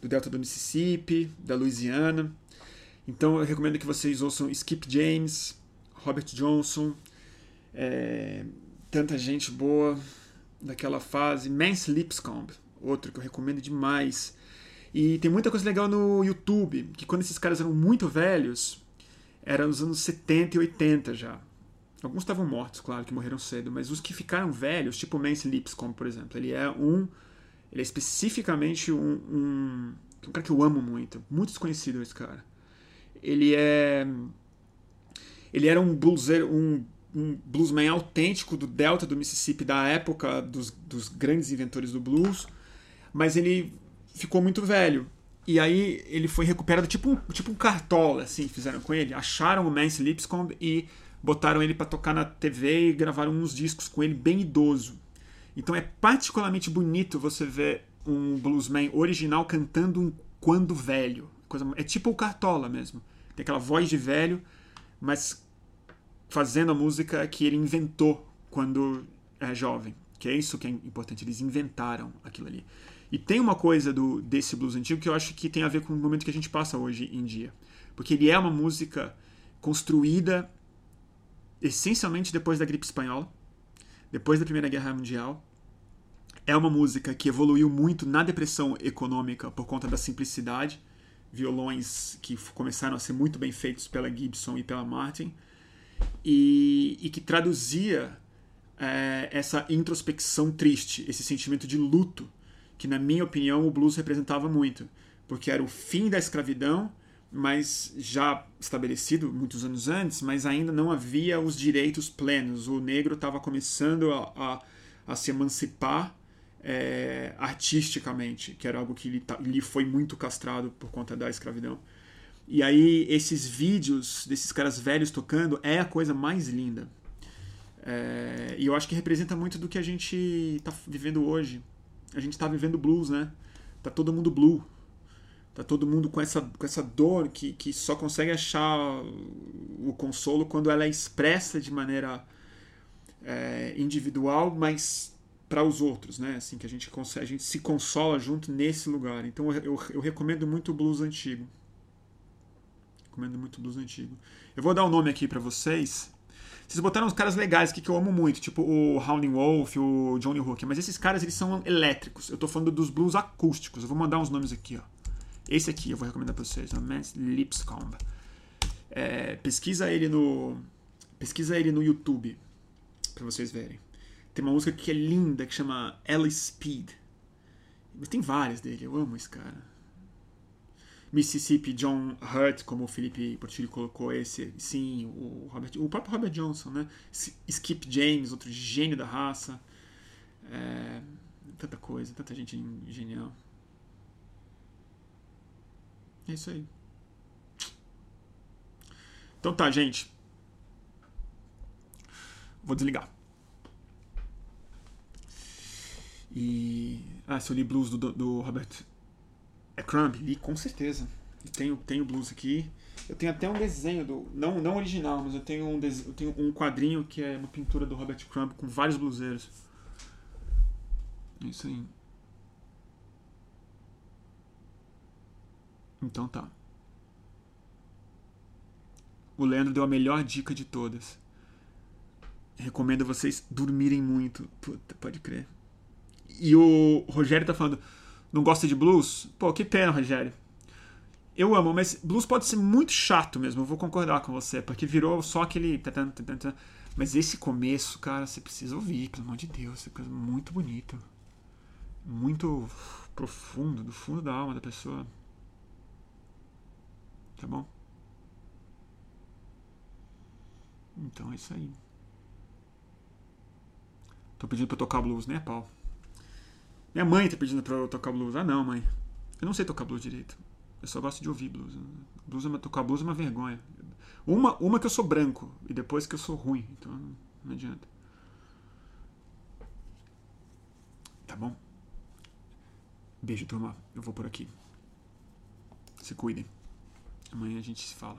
do Delta do Mississippi, da Louisiana. Então eu recomendo que vocês ouçam Skip James, Robert Johnson, é, tanta gente boa daquela fase. Mance Lipscomb, outro que eu recomendo demais. E tem muita coisa legal no YouTube, que quando esses caras eram muito velhos, era nos anos 70 e 80 já. Alguns estavam mortos, claro, que morreram cedo, mas os que ficaram velhos, tipo Mance Lipscomb, por exemplo, ele é um. Ele é especificamente um, um. Um cara que eu amo muito. Muito desconhecido esse cara. Ele é. Ele era um blueser, um, um bluesman autêntico do Delta do Mississippi da época dos, dos grandes inventores do blues, mas ele ficou muito velho. E aí ele foi recuperado tipo um, tipo um cartola, assim, fizeram com ele. Acharam o Mance Lipscomb e botaram ele para tocar na TV e gravaram uns discos com ele bem idoso. Então é particularmente bonito você ver um bluesman original cantando quando velho. Coisa, é tipo o Cartola mesmo. Tem aquela voz de velho, mas fazendo a música que ele inventou quando é jovem. Que é isso que é importante. Eles inventaram aquilo ali. E tem uma coisa do desse blues antigo que eu acho que tem a ver com o momento que a gente passa hoje em dia. Porque ele é uma música construída essencialmente depois da gripe espanhola, depois da Primeira Guerra Mundial. É uma música que evoluiu muito na depressão econômica por conta da simplicidade, violões que começaram a ser muito bem feitos pela Gibson e pela Martin, e, e que traduzia é, essa introspecção triste, esse sentimento de luto, que, na minha opinião, o blues representava muito, porque era o fim da escravidão mas já estabelecido muitos anos antes, mas ainda não havia os direitos plenos. O negro estava começando a, a, a, se emancipar é, artisticamente, que era algo que lhe, lhe foi muito castrado por conta da escravidão. E aí, esses vídeos desses caras velhos tocando é a coisa mais linda. É, e eu acho que representa muito do que a gente está vivendo hoje. A gente está vivendo blues, né? Tá todo mundo blue Tá todo mundo com essa, com essa dor que, que só consegue achar o consolo quando ela é expressa de maneira é, individual, mas para os outros, né? Assim que a gente consegue, a gente se consola junto nesse lugar. Então eu, eu, eu recomendo muito o blues antigo. Recomendo muito o blues antigo. Eu vou dar o um nome aqui para vocês. Vocês botaram uns caras legais aqui que eu amo muito, tipo o Howlin' Wolf, o Johnny Hooker, mas esses caras eles são elétricos. Eu tô falando dos blues acústicos. Eu vou mandar uns nomes aqui, ó. Esse aqui eu vou recomendar para vocês, o Max Lipscomb. É, pesquisa ele no pesquisa ele no YouTube para vocês verem. Tem uma música que é linda que chama Alice Speed. Mas tem várias dele, eu amo esse cara. Mississippi John Hurt, como o Felipe Portillo colocou esse, sim, o, Robert, o próprio Robert Johnson, né? Skip James, outro gênio da raça. É, tanta coisa, tanta gente genial. É isso aí. Então tá, gente. Vou desligar. E. Ah, se eu li blues do, do Robert é Crumb, li com certeza. Tenho, tenho blues aqui. Eu tenho até um desenho do. Não, não original, mas eu tenho, um eu tenho um quadrinho que é uma pintura do Robert Crumb com vários bluseiros. É isso aí. Então tá. O Leandro deu a melhor dica de todas. Recomendo vocês dormirem muito. Puta, pode crer. E o Rogério tá falando, não gosta de blues? Pô, que pena, Rogério. Eu amo, mas blues pode ser muito chato mesmo, eu vou concordar com você, porque virou só aquele. Mas esse começo, cara, você precisa ouvir, pelo amor de Deus, é coisa muito bonito. Muito profundo, do fundo da alma da pessoa. Tá bom? Então é isso aí. Tô pedindo pra tocar blues, né, pau? Minha mãe tá pedindo pra eu tocar blues. Ah, não, mãe. Eu não sei tocar blues direito. Eu só gosto de ouvir blues. blues é uma, tocar blues é uma vergonha. Uma, uma que eu sou branco e depois que eu sou ruim. Então não adianta. Tá bom? Beijo, turma. Eu vou por aqui. Se cuidem. Amanhã a gente se fala.